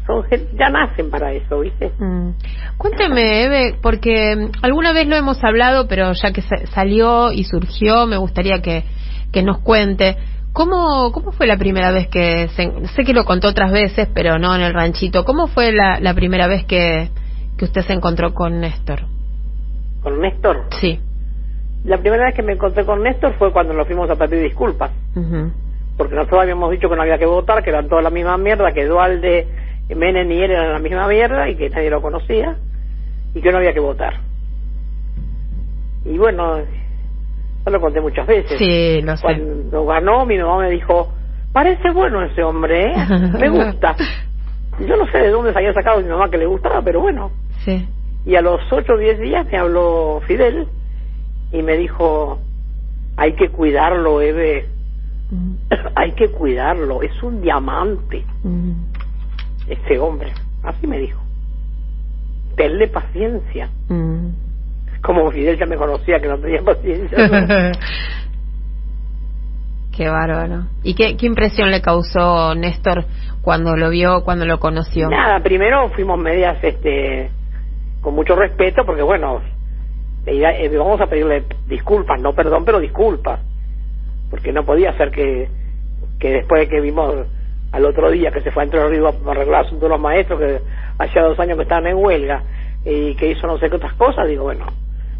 son ya nacen para eso, ¿viste? mm. Cuénteme, Eve, porque mm, alguna vez lo hemos hablado, pero ya que sa- salió y surgió, me gustaría que, que nos cuente. ¿Cómo, ¿Cómo fue la primera vez que, se- sé que lo contó otras veces, pero no en el ranchito, ¿cómo fue la, la primera vez que, que usted se encontró con Néstor? Con Néstor. Sí. La primera vez que me encontré con Néstor fue cuando nos fuimos a pedir disculpas, porque nosotros habíamos dicho que no había que votar, que eran toda la misma mierda, que Dualde, Menem y él eran la misma mierda y que nadie lo conocía y que no había que votar. Y bueno, yo lo conté muchas veces. Sí, lo sé. Cuando ganó, mi mamá me dijo, parece bueno ese hombre, ¿eh? Me gusta. Yo no sé de dónde se había sacado mi mamá que le gustaba, pero bueno. Sí. Y a los ocho o diez días me habló Fidel y me dijo, hay que cuidarlo, Eve, Mm, hay que cuidarlo, es un diamante mm. ese hombre. Así me dijo. Tenle paciencia, Mm. Como Fidel ya me conocía que no tenía paciencia. Qué bárbaro. ¿Y qué, qué impresión le causó Néstor cuando lo vio, cuando lo conoció? Nada, primero fuimos medias, este, con mucho respeto, porque bueno, eh, vamos a pedirle disculpas, no perdón, pero disculpas, porque no podía ser que, que después de que vimos al otro día que se fue a Entre Ríos a arreglar asuntos de los maestros, que hacía dos años que estaban en huelga, y que hizo no sé qué otras cosas, digo, bueno,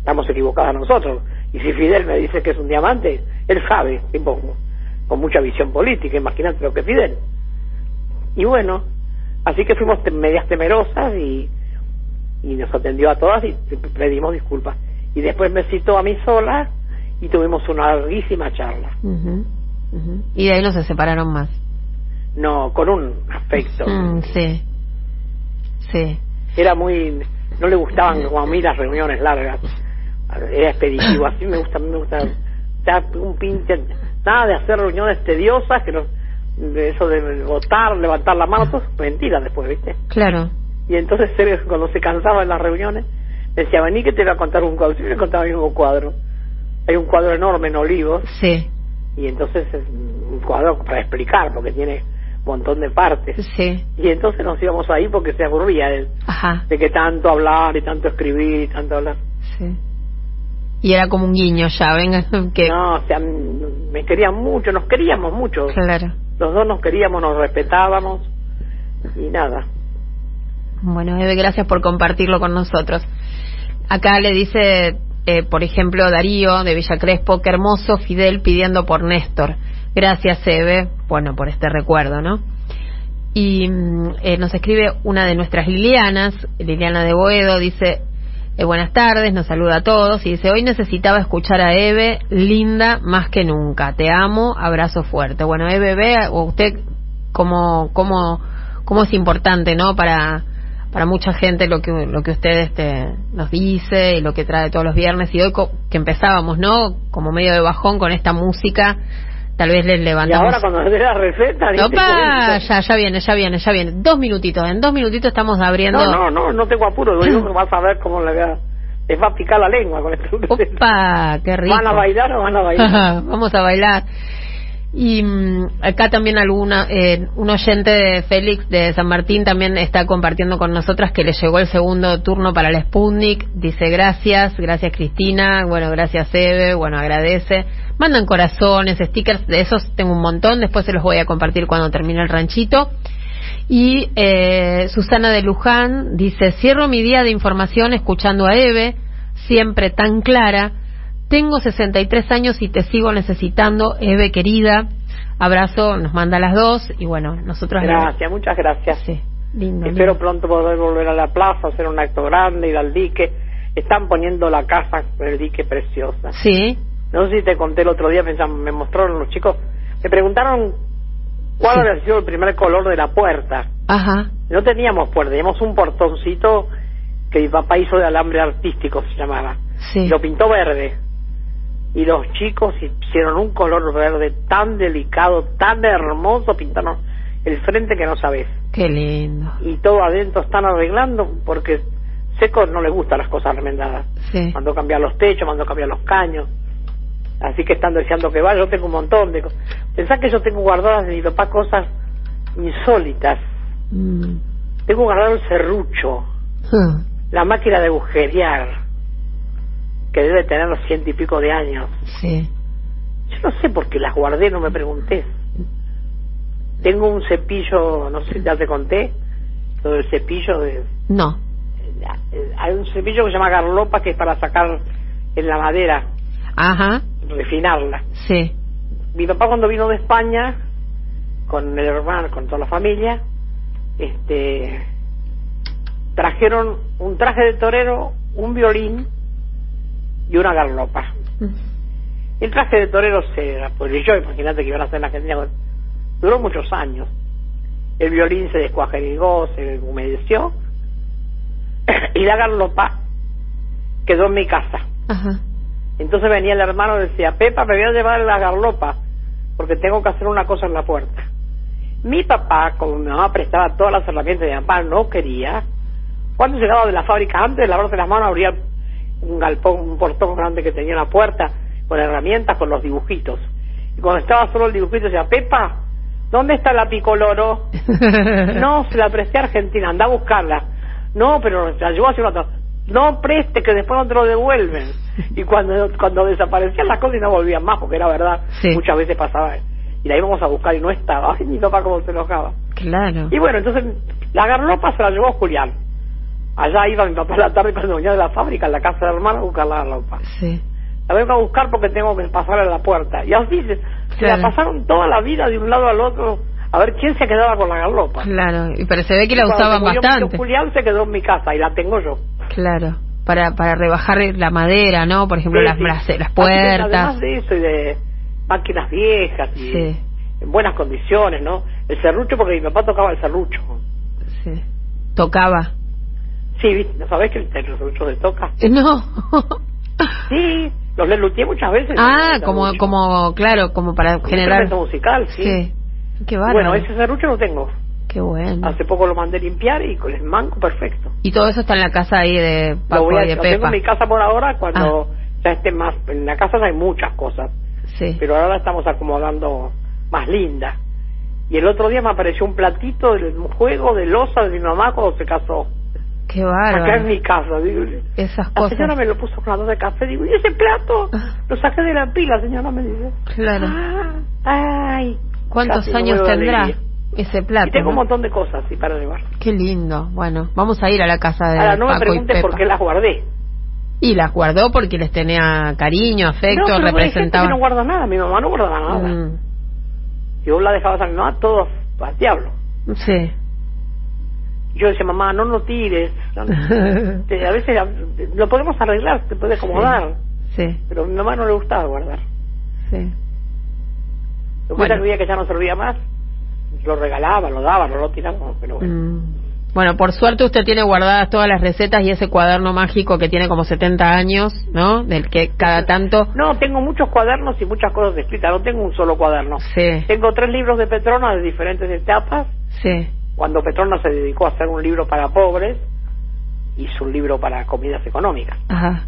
estamos equivocados nosotros. Y si Fidel me dice que es un diamante, él sabe, tipo, con mucha visión política, imagínate lo que Fidel. Y bueno, así que fuimos medias temerosas y, y nos atendió a todas y pedimos disculpas. Y después me citó a mí sola y tuvimos una larguísima charla. Y de ahí no se separaron más. No, con un afecto. Mm, sí, sí. Era muy, no le gustaban como a mí las reuniones largas. Era expeditivo, así me gusta, me gusta. Un pinche, nada de hacer reuniones tediosas, que no, de eso de votar, levantar la mano, todo es mentira después, ¿viste? Claro. Y entonces cuando se cansaba en las reuniones, decía, vení que te voy a contar un cuadro. Yo le contaba el mismo cuadro. Hay un cuadro enorme en Olivos. Sí. Y entonces es un cuadro para explicar, porque tiene un montón de partes. Sí. Y entonces nos íbamos ahí porque se aburría él. Ajá. De que tanto hablar y tanto escribir y tanto hablar. Sí. Y era como un guiño ya, venga, que... No, o sea, me querían mucho, nos queríamos mucho. Claro. Los dos nos queríamos, nos respetábamos y nada. Bueno, Eve, gracias por compartirlo con nosotros. Acá le dice, eh, por ejemplo, Darío de Villa Crespo, qué hermoso Fidel pidiendo por Néstor. Gracias, Eve, bueno, por este recuerdo, ¿no? Y mm, eh, nos escribe una de nuestras Lilianas, Liliana de Boedo, dice, eh, buenas tardes, nos saluda a todos y dice, hoy necesitaba escuchar a Eve, linda más que nunca, te amo, abrazo fuerte. Bueno, Eve, ve, o usted, cómo, cómo, cómo es importante, ¿no? Para, para mucha gente lo que lo que usted este, nos dice y lo que trae todos los viernes y hoy que empezábamos no como medio de bajón con esta música tal vez les levantamos. Y ahora cuando dé la receta no ya ya viene ya viene ya viene. Dos minutitos en dos minutitos estamos abriendo. No no no no tengo apuro digo que vas a ver cómo le les va a picar la lengua con esto. Opa, qué rico van a bailar o van a bailar vamos a bailar y mm, acá también alguna, eh, un oyente de Félix de San Martín también está compartiendo con nosotras que le llegó el segundo turno para el Sputnik. Dice gracias, gracias Cristina, bueno, gracias Eve, bueno, agradece. Mandan corazones, stickers, de esos tengo un montón, después se los voy a compartir cuando termine el ranchito. Y eh, Susana de Luján dice, cierro mi día de información escuchando a Eve, siempre tan clara tengo 63 años y te sigo necesitando, Eve querida. Abrazo, nos manda las dos y bueno, nosotros. Gracias, muchas gracias. Sí, lindo. Espero pronto poder volver a la plaza, hacer un acto grande, ir al dique. Están poniendo la casa el dique preciosa. Sí. No sé si te conté el otro día, me mostraron los chicos, me preguntaron cuál había sido el primer color de la puerta. Ajá. No teníamos puerta, teníamos un portoncito que mi papá hizo de alambre artístico, se llamaba. Sí. lo pintó verde y los chicos hicieron un color verde tan delicado, tan hermoso, pintaron el frente que no sabes. Qué lindo. Y todo adentro están arreglando porque Seco no le gustan las cosas remendadas. Sí. Mandó cambiar los techos, mandó cambiar los caños. Así que están deseando que vaya. Yo tengo un montón de cosas. Pensá que yo tengo guardadas de mi papá cosas insólitas. Mm. Tengo guardado el serrucho, la máquina de agujerear que debe tener los ciento y pico de años. Sí. Yo no sé por qué las guardé, no me pregunté. Tengo un cepillo, no sé si ya te conté, todo el cepillo de... No. Hay un cepillo que se llama garlopa que es para sacar en la madera. Ajá. Refinarla. Sí. Mi papá cuando vino de España, con el hermano, con toda la familia, este trajeron un traje de torero, un violín, y una garlopa. El traje de torero se yo imagínate que iban a hacer en la Argentina. Duró muchos años. El violín se descuajeringó, se humedeció. y la garlopa quedó en mi casa. Entonces venía el hermano y decía, Pepa, me voy a llevar la garlopa porque tengo que hacer una cosa en la puerta. Mi papá, como mi mamá prestaba todas las herramientas de mi papá, no quería. Cuando llegaba de la fábrica, antes de lavarse las manos, abría un galpón, un portón grande que tenía en la puerta, con herramientas, con los dibujitos. Y cuando estaba solo el dibujito decía, Pepa, ¿dónde está la picoloro? no, se la presté a Argentina, anda a buscarla. No, pero la llevó otro. No preste, que después no te lo devuelven. Y cuando cuando desaparecían las cosas y no volvían más, porque era verdad, Sí. muchas veces pasaba. Y la íbamos a buscar y no estaba. Ay, mi papá cómo se enojaba. Claro. Y bueno, entonces la garlopa se la llevó Julián. Allá iba mi papá a la tarde cuando venía de la fábrica, en la casa del hermano, a buscar la garlopa. Sí. La vengo a buscar porque tengo que pasar a la puerta. Y así se, la pasaron toda la vida de un lado al otro a ver quién se quedaba con la garlopa. Claro. Y pero se ve que la Y usaban murió bastante. Julián se quedó en mi casa y la tengo yo. Claro. Para, para rebajar la madera, ¿no? Por ejemplo, Sí, las, sí. las, las que puertas. Además de eso y de máquinas viejas y Sí. en buenas condiciones, ¿no? El serrucho porque mi papá tocaba el serrucho. Sí. Tocaba. Sí, ¿viste? ¿no sabés que el serrucho se toca? No. Sí, los lelutié muchas veces. ah, como, como, claro, como para Un generar. musical, sí. Sí. Qué bárbaro. Bueno, ese serrucho lo tengo. Qué bueno. Hace poco lo mandé limpiar y con el manco perfecto. Y todo eso está en la casa ahí de Paco voy a, y de lo tengo Pepa. en mi casa por ahora cuando Ah. ya esté más... En la casa hay muchas cosas, Sí. pero ahora la estamos acomodando más linda. Y el otro día me apareció un platito del juego de losa de mi mamá cuando se casó. Qué Acá en bárbaro. mi casa. Digo, Esas la cosas. señora me lo puso con la de café. Digo, ¿y ese plato? Ah. Lo saqué de la pila, señora me dice. Claro. Ah, ay. ¿Cuántos me años tendrá ese plato? Y tengo un no? montón de cosas así para llevar. Qué lindo. Bueno, vamos a ir a la casa de Ahora, no me Paco y preguntes por qué las guardé. Y las guardó porque les tenía cariño, afecto, no, pero hay gente que no guarda nada. Mi mamá no guardaba nada. Mm, Yo la dejaba a mi mamá todo al diablo. sí. Yo decía, mamá, no lo tires. No, te- a veces lo podemos arreglar, te puede acomodar. sí, Pero a mi mamá no le gustaba guardar. sí. Lo Bueno. que que ya no servía más, lo regalaba, lo daba, no lo tiraba. Pero bueno. Mm. Bueno, por suerte usted tiene guardadas todas las recetas y ese cuaderno mágico que tiene como 70 años, ¿no? Del que cada tanto... No, tengo muchos cuadernos y muchas cosas escritas. No tengo un solo cuaderno. Sí, Tengo tres libros de Petrona de diferentes etapas. sí, Cuando Petrona se dedicó a hacer un libro para pobres, hizo un libro para comidas económicas. ajá.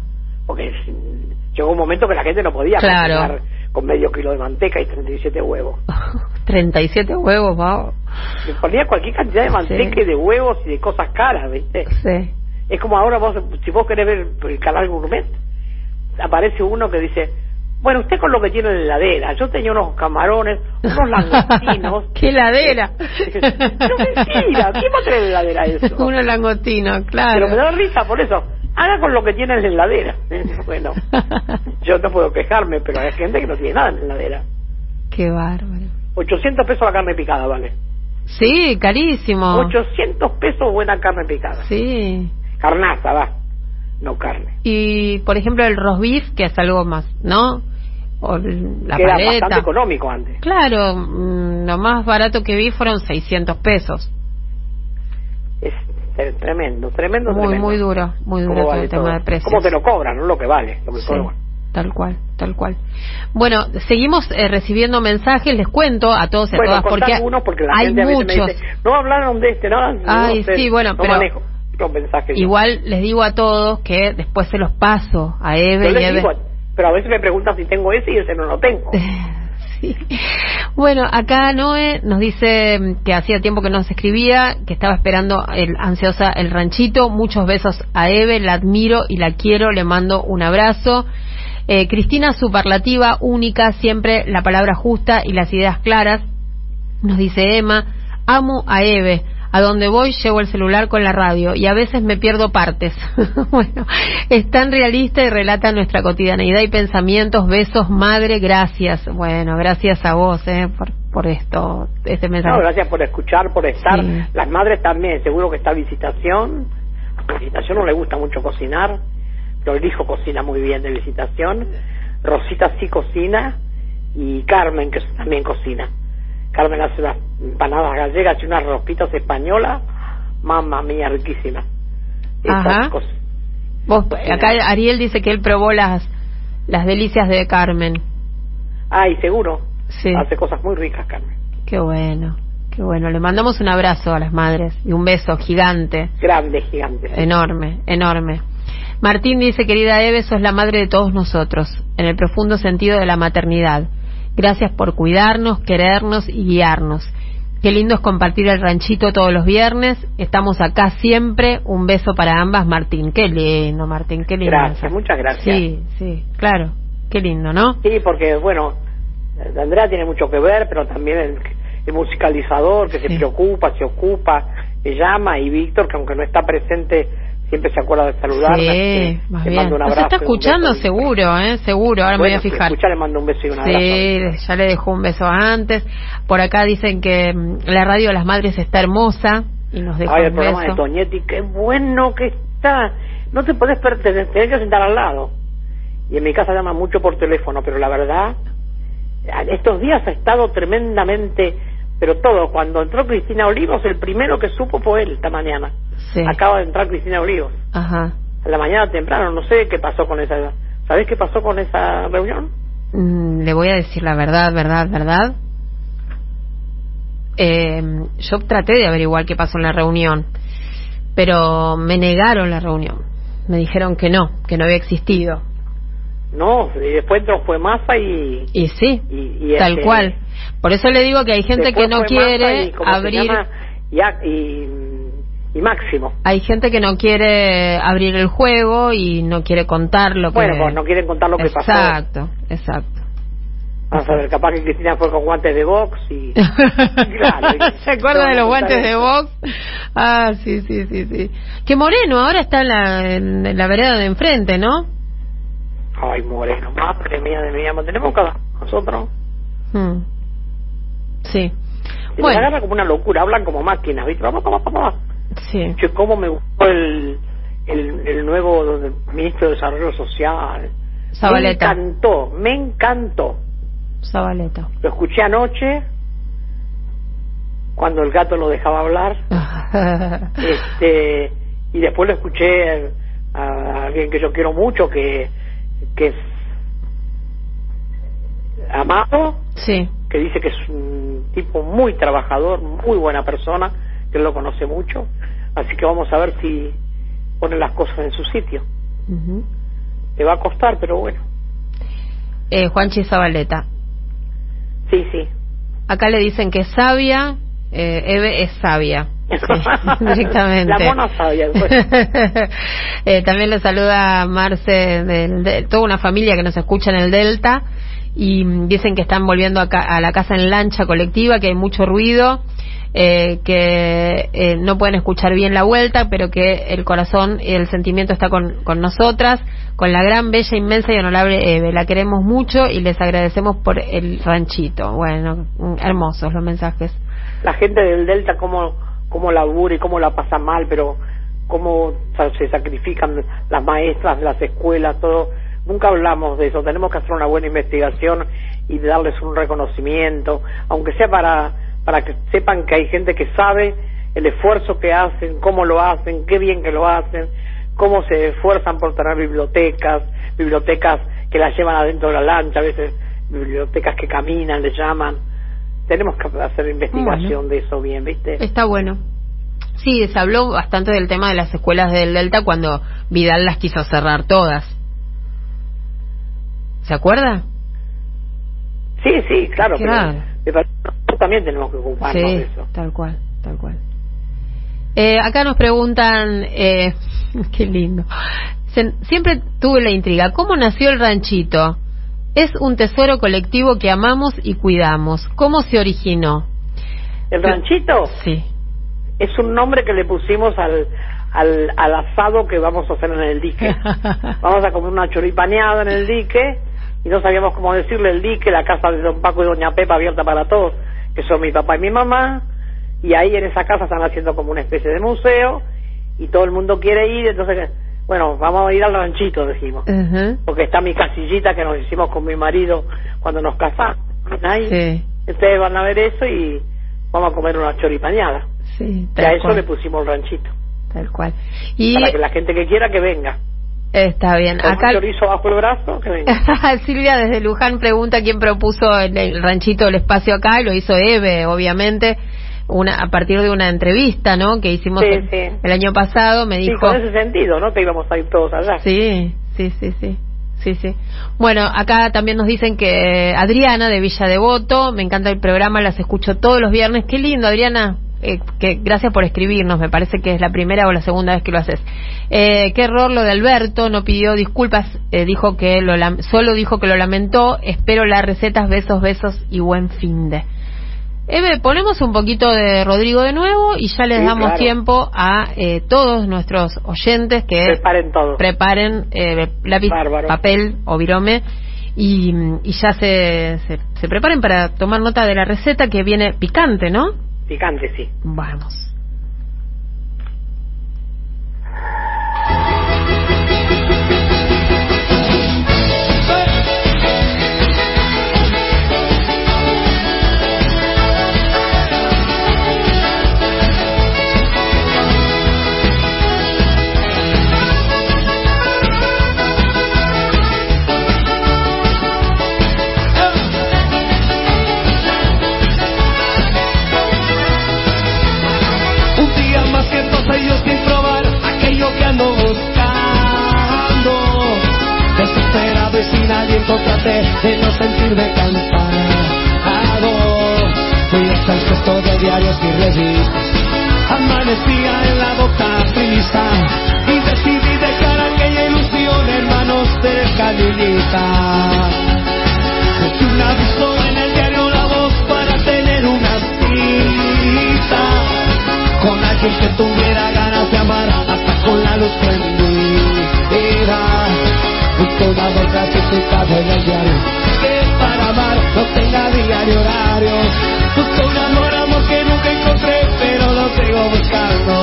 Porque llegó un momento que la gente no podía Claro. cocinar con medio kilo de manteca y 37 huevos. 37 huevos, wow. Le ponía cualquier cantidad de manteca Sí. y de huevos y de cosas caras, ¿viste? Sí, Es como ahora vos, si vos querés ver el canal gourmet, aparece uno que dice, bueno, usted con lo que tiene en la heladera, yo tenía unos camarones, unos langostinos. ¡Qué heladera! no mentira, ¿quién va a tener en la heladera eso? Uno langostino, Pero me claro. da risa por eso. Haga con lo que tiene en la heladera. bueno, yo no puedo quejarme, pero hay gente que no tiene nada en la heladera. Qué bárbaro. 800 pesos la carne picada, vale. Sí, carísimo. 800 pesos buena carne picada. Sí. Carnaza, va. No carne. Y, por ejemplo, el roast beef, que es algo más, ¿no? O la que era bastante paleta. económico antes. Claro, mm, lo más barato que vi fueron 600 pesos. Es tre- tremendo, tremendo, Muy, tremendo. muy duro, muy ¿Cómo duro todo vale el tema de precios. ¿Cómo te lo cobran? No lo que vale. Lo que Sí, cobran. tal cual, tal cual. Bueno, seguimos eh, recibiendo mensajes, les cuento a todos y a Bueno, todas porque porque la hay gente a veces muchos. me dice, no hablaron de este, no, no Ay, sé, sí, bueno, no pero- manejo los mensajes. yo. Igual les digo a todos que después se los paso a Eve Yo y les Eve. digo, pero a veces me preguntan si tengo ese y ese no lo tengo. Sí. Bueno, acá Noé nos dice que hacía tiempo que no se escribía, que estaba esperando el ansiosa el ranchito. Muchos besos a Eve, la admiro y la quiero, le mando un abrazo. Eh, Cristina, superlativa, única, siempre la palabra justa y las ideas claras. Nos dice Emma, amo a Eve. A donde voy llevo el celular con la radio y a veces me pierdo partes. bueno, es tan realista y relata nuestra cotidianeidad y pensamientos. Besos, madre, gracias. Bueno, gracias a vos eh, por, por esto, este mensaje. No, gracias por escuchar, por estar. Sí. Las madres también, seguro que está visitación. A visitación no le gusta mucho cocinar, pero el hijo cocina muy bien de visitación. Rosita sí cocina y Carmen, que también cocina. Carmen hace unas empanadas gallegas y unas rospitas españolas. Mamma mía, riquísimas. Ajá. cosas. Vos, acá Ariel dice que él probó las, las delicias de Carmen. Ay, seguro. Sí. Hace cosas muy ricas, Carmen. Qué bueno, qué bueno. Le mandamos un abrazo a las madres y un beso gigante. Grande, gigante. Enorme, enorme. Martín dice, querida Eve, sos la madre de todos nosotros, en el profundo sentido de la maternidad. Gracias por cuidarnos, querernos y guiarnos. Qué lindo es compartir el ranchito todos los viernes. Estamos acá siempre. Un beso para ambas, Martín. Qué lindo, Martín, qué lindo. Gracias, muchas gracias. Sí, sí, claro. Qué lindo, ¿no? Sí, porque, bueno, Andrea tiene mucho que ver, pero también el, el musicalizador que Sí. se preocupa, se ocupa, me llama, y Víctor, que aunque no está presente, siempre se acuerda de saludarme. Sí, más bien. mando un Nos abrazo. está y un escuchando beso. seguro, ¿eh? Seguro. Ahora me voy Bueno, a fijar. escucha, le mando un beso y un abrazo. Sí, ya le dejó un beso antes. Por acá dicen que mm, la radio de las madres está hermosa y nos dejó Ay, el un programa de. Toñetti, qué bueno que está. No te podés perder, tenés que sentar al lado. Y en mi casa llama mucho por teléfono, pero la verdad, estos días ha estado tremendamente, pero todo. Cuando entró Cristina Olivos, el primero que supo fue él esta mañana. Sí. Acaba de entrar Cristina Olivos. Ajá. A la mañana temprano, no sé qué pasó con esa. ¿Sabés qué pasó con esa reunión? Mm, le voy a decir la verdad, verdad, verdad. Eh, yo traté de averiguar qué pasó en la reunión, pero me negaron la reunión. Me dijeron que no, que no había existido. No, y después entró fue Massa y. Y sí, y, y tal este, cual. Por eso le digo que hay gente que no quiere y, ¿cómo se abrir llama? y, Máximo. Hay gente que no quiere abrir el juego y no quiere contar lo que. Bueno, pues no quieren contar lo que pasó. Exacto, exacto. Vamos a ver, capaz que Cristina fue con guantes de box y... Claro, y- ¿Se acuerda de los guantes de box? Ah, sí, sí, sí, sí. Que Moreno ahora está en la, en la vereda de enfrente, ¿no? Ay, Moreno, madre mía de mi amo. Tenemos hablar nosotros. Hmm. Sí. Les Bueno, agarra como una locura, hablan como máquinas, ¿viste? Vamos, vamos, vamos. sí. Che, cómo me gustó el, el, el nuevo ministro de Desarrollo Social. Zabaleta. Me encantó, me encantó. Zabaleta. Lo escuché anoche, cuando el gato lo dejaba hablar. este y después lo escuché a alguien que yo quiero mucho que que es Amado sí. que dice que es un tipo muy trabajador muy buena persona que lo conoce mucho así que vamos a ver si pone las cosas en su sitio Ujú. le va a costar pero bueno eh, Juanchi Zabaleta. sí sí Acá le dicen que es sabia, eh, Eve es sabia. Sí, directamente. la mona sabia pues. Eh, también le saluda Marce, del, de, toda una familia que nos escucha en el Delta y dicen que están volviendo a, ca- a la casa en lancha colectiva, que hay mucho ruido, eh, que eh, no pueden escuchar bien la vuelta, pero que el corazón y el sentimiento está con, con nosotras, con la gran, bella, inmensa y honorable Eve. La queremos mucho y les agradecemos por el ranchito. Bueno, hermosos los mensajes. la gente del Delta cómo, cómo labura y cómo la pasa mal, pero cómo se sacrifican las maestras, las escuelas, todo. Nunca hablamos de eso. Tenemos que hacer una buena investigación y darles un reconocimiento, aunque sea para, para que sepan que hay gente que sabe el esfuerzo que hacen, cómo lo hacen, qué bien que lo hacen, cómo se esfuerzan por tener bibliotecas, bibliotecas que las llevan adentro de la lancha, a veces bibliotecas que caminan, le llaman. Tenemos que hacer investigación de eso bien, ¿viste? Está bueno. Sí, se habló bastante del tema de las escuelas del Delta cuando Vidal las quiso cerrar todas. ¿Se acuerda? Sí, sí, claro, Claro. pero nosotros también tenemos que ocuparnos de eso. tal cual, tal cual. Eh, acá nos preguntan, eh, qué lindo. Se- siempre tuve la intriga, ¿cómo nació el ranchito? Es un tesoro colectivo que amamos y cuidamos. ¿Cómo se originó? El ranchito Sí. es un nombre que le pusimos al, al, al asado que vamos a hacer en el dique. Vamos a comer una choripaneada en el dique y no sabíamos cómo decirle el dique, la casa de don Paco y doña Pepa abierta para todos, que son mi papá y mi mamá, y ahí en esa casa están haciendo como una especie de museo y todo el mundo quiere ir, entonces, bueno, vamos a ir al ranchito, decimos. Ujú. porque está mi casillita que nos hicimos con mi marido cuando nos casamos. Ahí, Sí, Ustedes van a ver eso y vamos a comer una choripañada. sí, Y a eso cual, le pusimos el ranchito. tal cual. Y Para que la gente que quiera que venga. está bien. Con Acá un chorizo bajo el brazo, que venga. Silvia desde Luján pregunta quién propuso el, el ranchito, el espacio acá, y lo hizo Eve, obviamente. Una a partir de una entrevista, ¿no? Que hicimos Sí, el, sí. el año pasado, me Sí, dijo. con ese sentido, ¿no? Que íbamos a ir todos allá. Sí, sí, sí, sí. Sí, sí. Bueno, acá también nos dicen que Adriana de Villa Devoto, me encanta el programa, las escucho todos los viernes. Qué lindo, Adriana. Eh, que gracias por escribirnos, me parece que es la primera o la segunda vez que lo haces. Eh, qué error lo de Alberto, no pidió disculpas, eh, dijo que lo solo dijo que lo lamentó. Espero las recetas, besos, besos y buen fin de. Eve, ponemos un poquito de Rodrigo de nuevo y ya les Sí, damos claro. tiempo a eh, todos nuestros oyentes que Preparen todo. preparen eh, lápiz, Bárbaro. papel o virome y, y ya se, se, se preparen para tomar nota de la receta que viene picante, ¿no? Picante, sí. Vamos. De no sentirme cansado. Fui hasta el cesto de diarios y revistas. Amanecía en la boca prisa y decidí dejar aquella ilusión en manos de Calilita. Puse un aviso en el diario La Voz para tener una cita con alguien que tuviera ganas de amar hasta con la luz prendida. Voz clasificada en el diario que para amar no tenga día ni horario. Busco un amor, amor que nunca encontré, pero lo sigo buscando.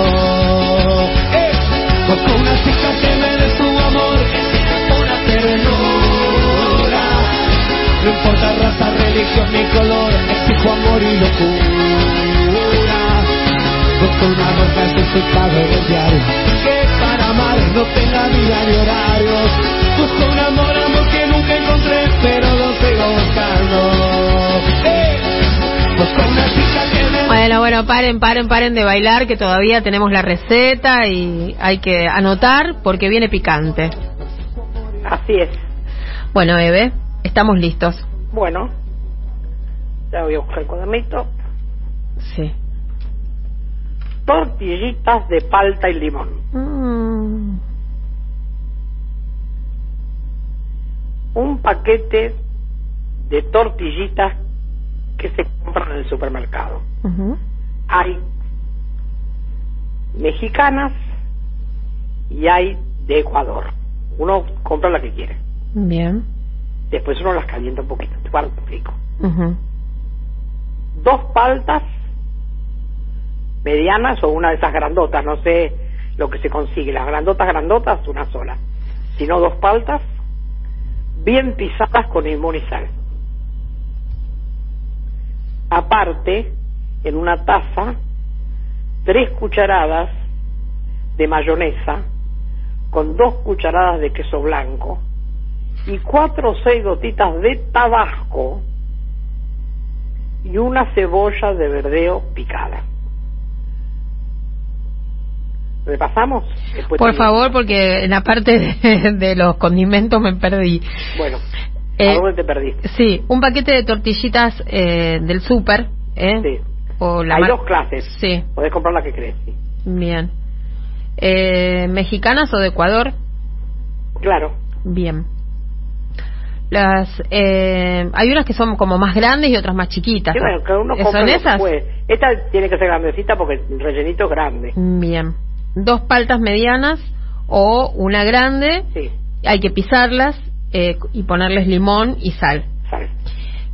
Eh, Busco una chica que me dé su amor, una ternura. No importa raza, religión ni color, exijo amor y locura. Busco un amor clasificado en el diario, Paren, paren, paren de bailar, que todavía tenemos la receta y hay que anotar porque viene picante. Así es. Bueno, Eve, estamos listos. Bueno, ya voy a buscar el cuadernito. Sí. Tortillitas de palta y limón. Mm, Un paquete de tortillitas que se compran en el supermercado. ujú. Hay mexicanas y hay de Ecuador. Uno compra la que quiere. Bien. Después uno las calienta un poquito. Te ujú. dos paltas medianas o una de esas grandotas, no sé lo que se consigue, las grandotas grandotas, una sola, sino dos paltas bien pisadas con limón y sal. Aparte, en una taza, tres cucharadas de mayonesa con dos cucharadas de queso blanco y cuatro o seis gotitas de tabasco y una cebolla de verdeo picada. ¿Repasamos? Después Por favor, porque en la parte de, de los condimentos me perdí. Bueno, Eh, ¿a dónde te perdiste? Sí, un paquete de tortillitas eh, del súper. ¿eh? Sí. O la Hay dos clases. Sí, Podés comprar la que crees, sí. bien. Eh, ¿Mexicanas o de Ecuador? Claro. Bien. Las, eh, hay unas que son como más grandes y otras más chiquitas. Sí, bueno, uno ¿Son esas? Esta tiene que ser grandecita porque el rellenito es grande. Bien. Dos paltas medianas o una grande. Sí, Hay que pisarlas eh, y ponerles limón y sal. sal.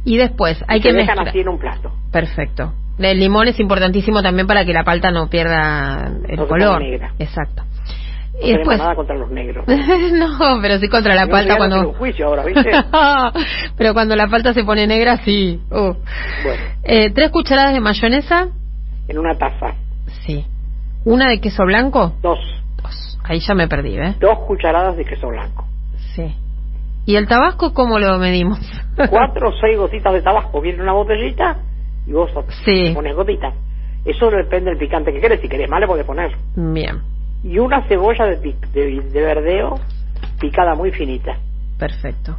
Y después hay Y que mezclar. así en un plato. Perfecto. El limón es importantísimo también para que la palta no pierda el No color. negra. Exacto. No y después. nada contra los negros. no, pero sí contra la No palta cuando. un juicio ahora, ¿viste? pero cuando la palta se pone negra, sí. Uh. Bueno, Eh, Tres cucharadas de mayonesa. en una taza. Sí. Una de queso blanco. Dos. Dos. Ahí ya me perdí, ¿eh? Dos cucharadas de queso blanco. Sí. ¿Y el tabasco cómo lo medimos? Cuatro o seis gotitas de tabasco. Viene una botellita y vos Sí. pones gotitas. Eso depende del picante que quieres. Si querés más, le podés poner. Bien, Y una cebolla de, de, de verdeo picada muy finita. perfecto.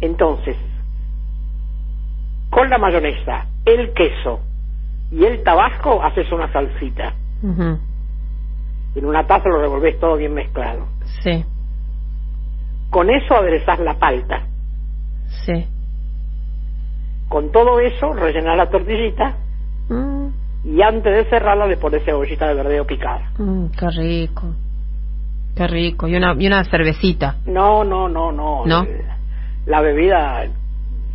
Entonces, con la mayonesa, el queso y el tabasco haces una salsita. En una taza lo revolvés todo bien mezclado. Sí, Con eso aderezás la palta. sí. Con todo eso rellenás la tortillita Mm, y antes de cerrarla le pones cebollita de verdeo picada. mm, qué rico. Qué rico. Y una, y una cervecita. No, no, no, no. ¿No? La bebida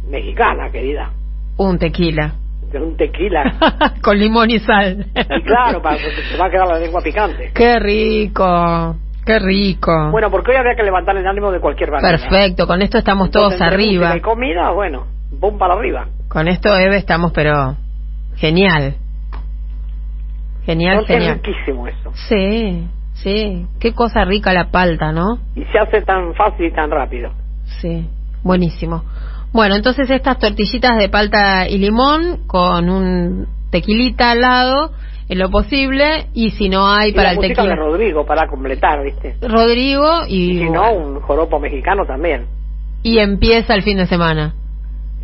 mexicana, querida. Un tequila. Un tequila. Con limón y sal. y claro, para se va a quedar la lengua picante. Qué rico. Qué rico. Bueno, porque hoy habría que levantar el ánimo de cualquier manera. Perfecto, con esto estamos todos Entonces, arriba. y comida, bueno, pum para arriba. Con esto, Eve, estamos, pero genial. Genial, No, es genial. riquísimo eso. Sí, sí. Qué cosa rica la palta, ¿no? Y se hace tan fácil y tan rápido. Sí, buenísimo. Bueno, entonces estas tortillitas de palta y limón con un tequilita al lado, en lo posible, y si no hay Y para la el tequila. de Rodrigo para completar, ¿viste? Rodrigo y, Y si no, un joropo mexicano también. y empieza el fin de semana.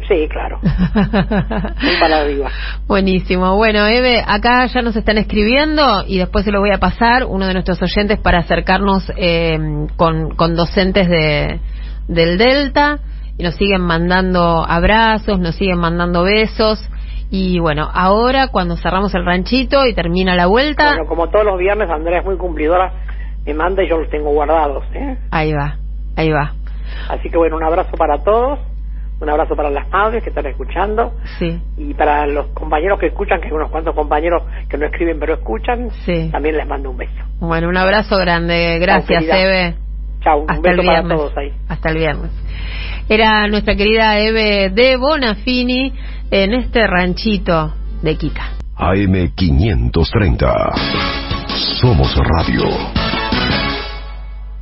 Sí, claro. Para arriba. Buenísimo. Bueno, Eve, acá ya nos están escribiendo y después se lo voy a pasar uno de nuestros oyentes para acercarnos eh, con, con docentes de, del Delta y nos siguen mandando abrazos, nos siguen mandando besos y bueno, ahora cuando cerramos el ranchito y termina la vuelta, Bueno, como todos los viernes, Andrea es muy cumplidora, me manda y yo los tengo guardados, ¿eh? ahí va, ahí va. Así que bueno, un abrazo para todos, un abrazo para las madres que están escuchando Sí, y para los compañeros que escuchan, que hay unos cuantos compañeros que no escriben pero escuchan, sí. también les mando un beso. Bueno, un abrazo grande. Gracias. Eve. Chao, un Hasta el beso para viernes. todos ahí. Hasta el viernes. Era nuestra querida Eve de Bonafini en este ranchito de Kika. AM530. Somos Radio.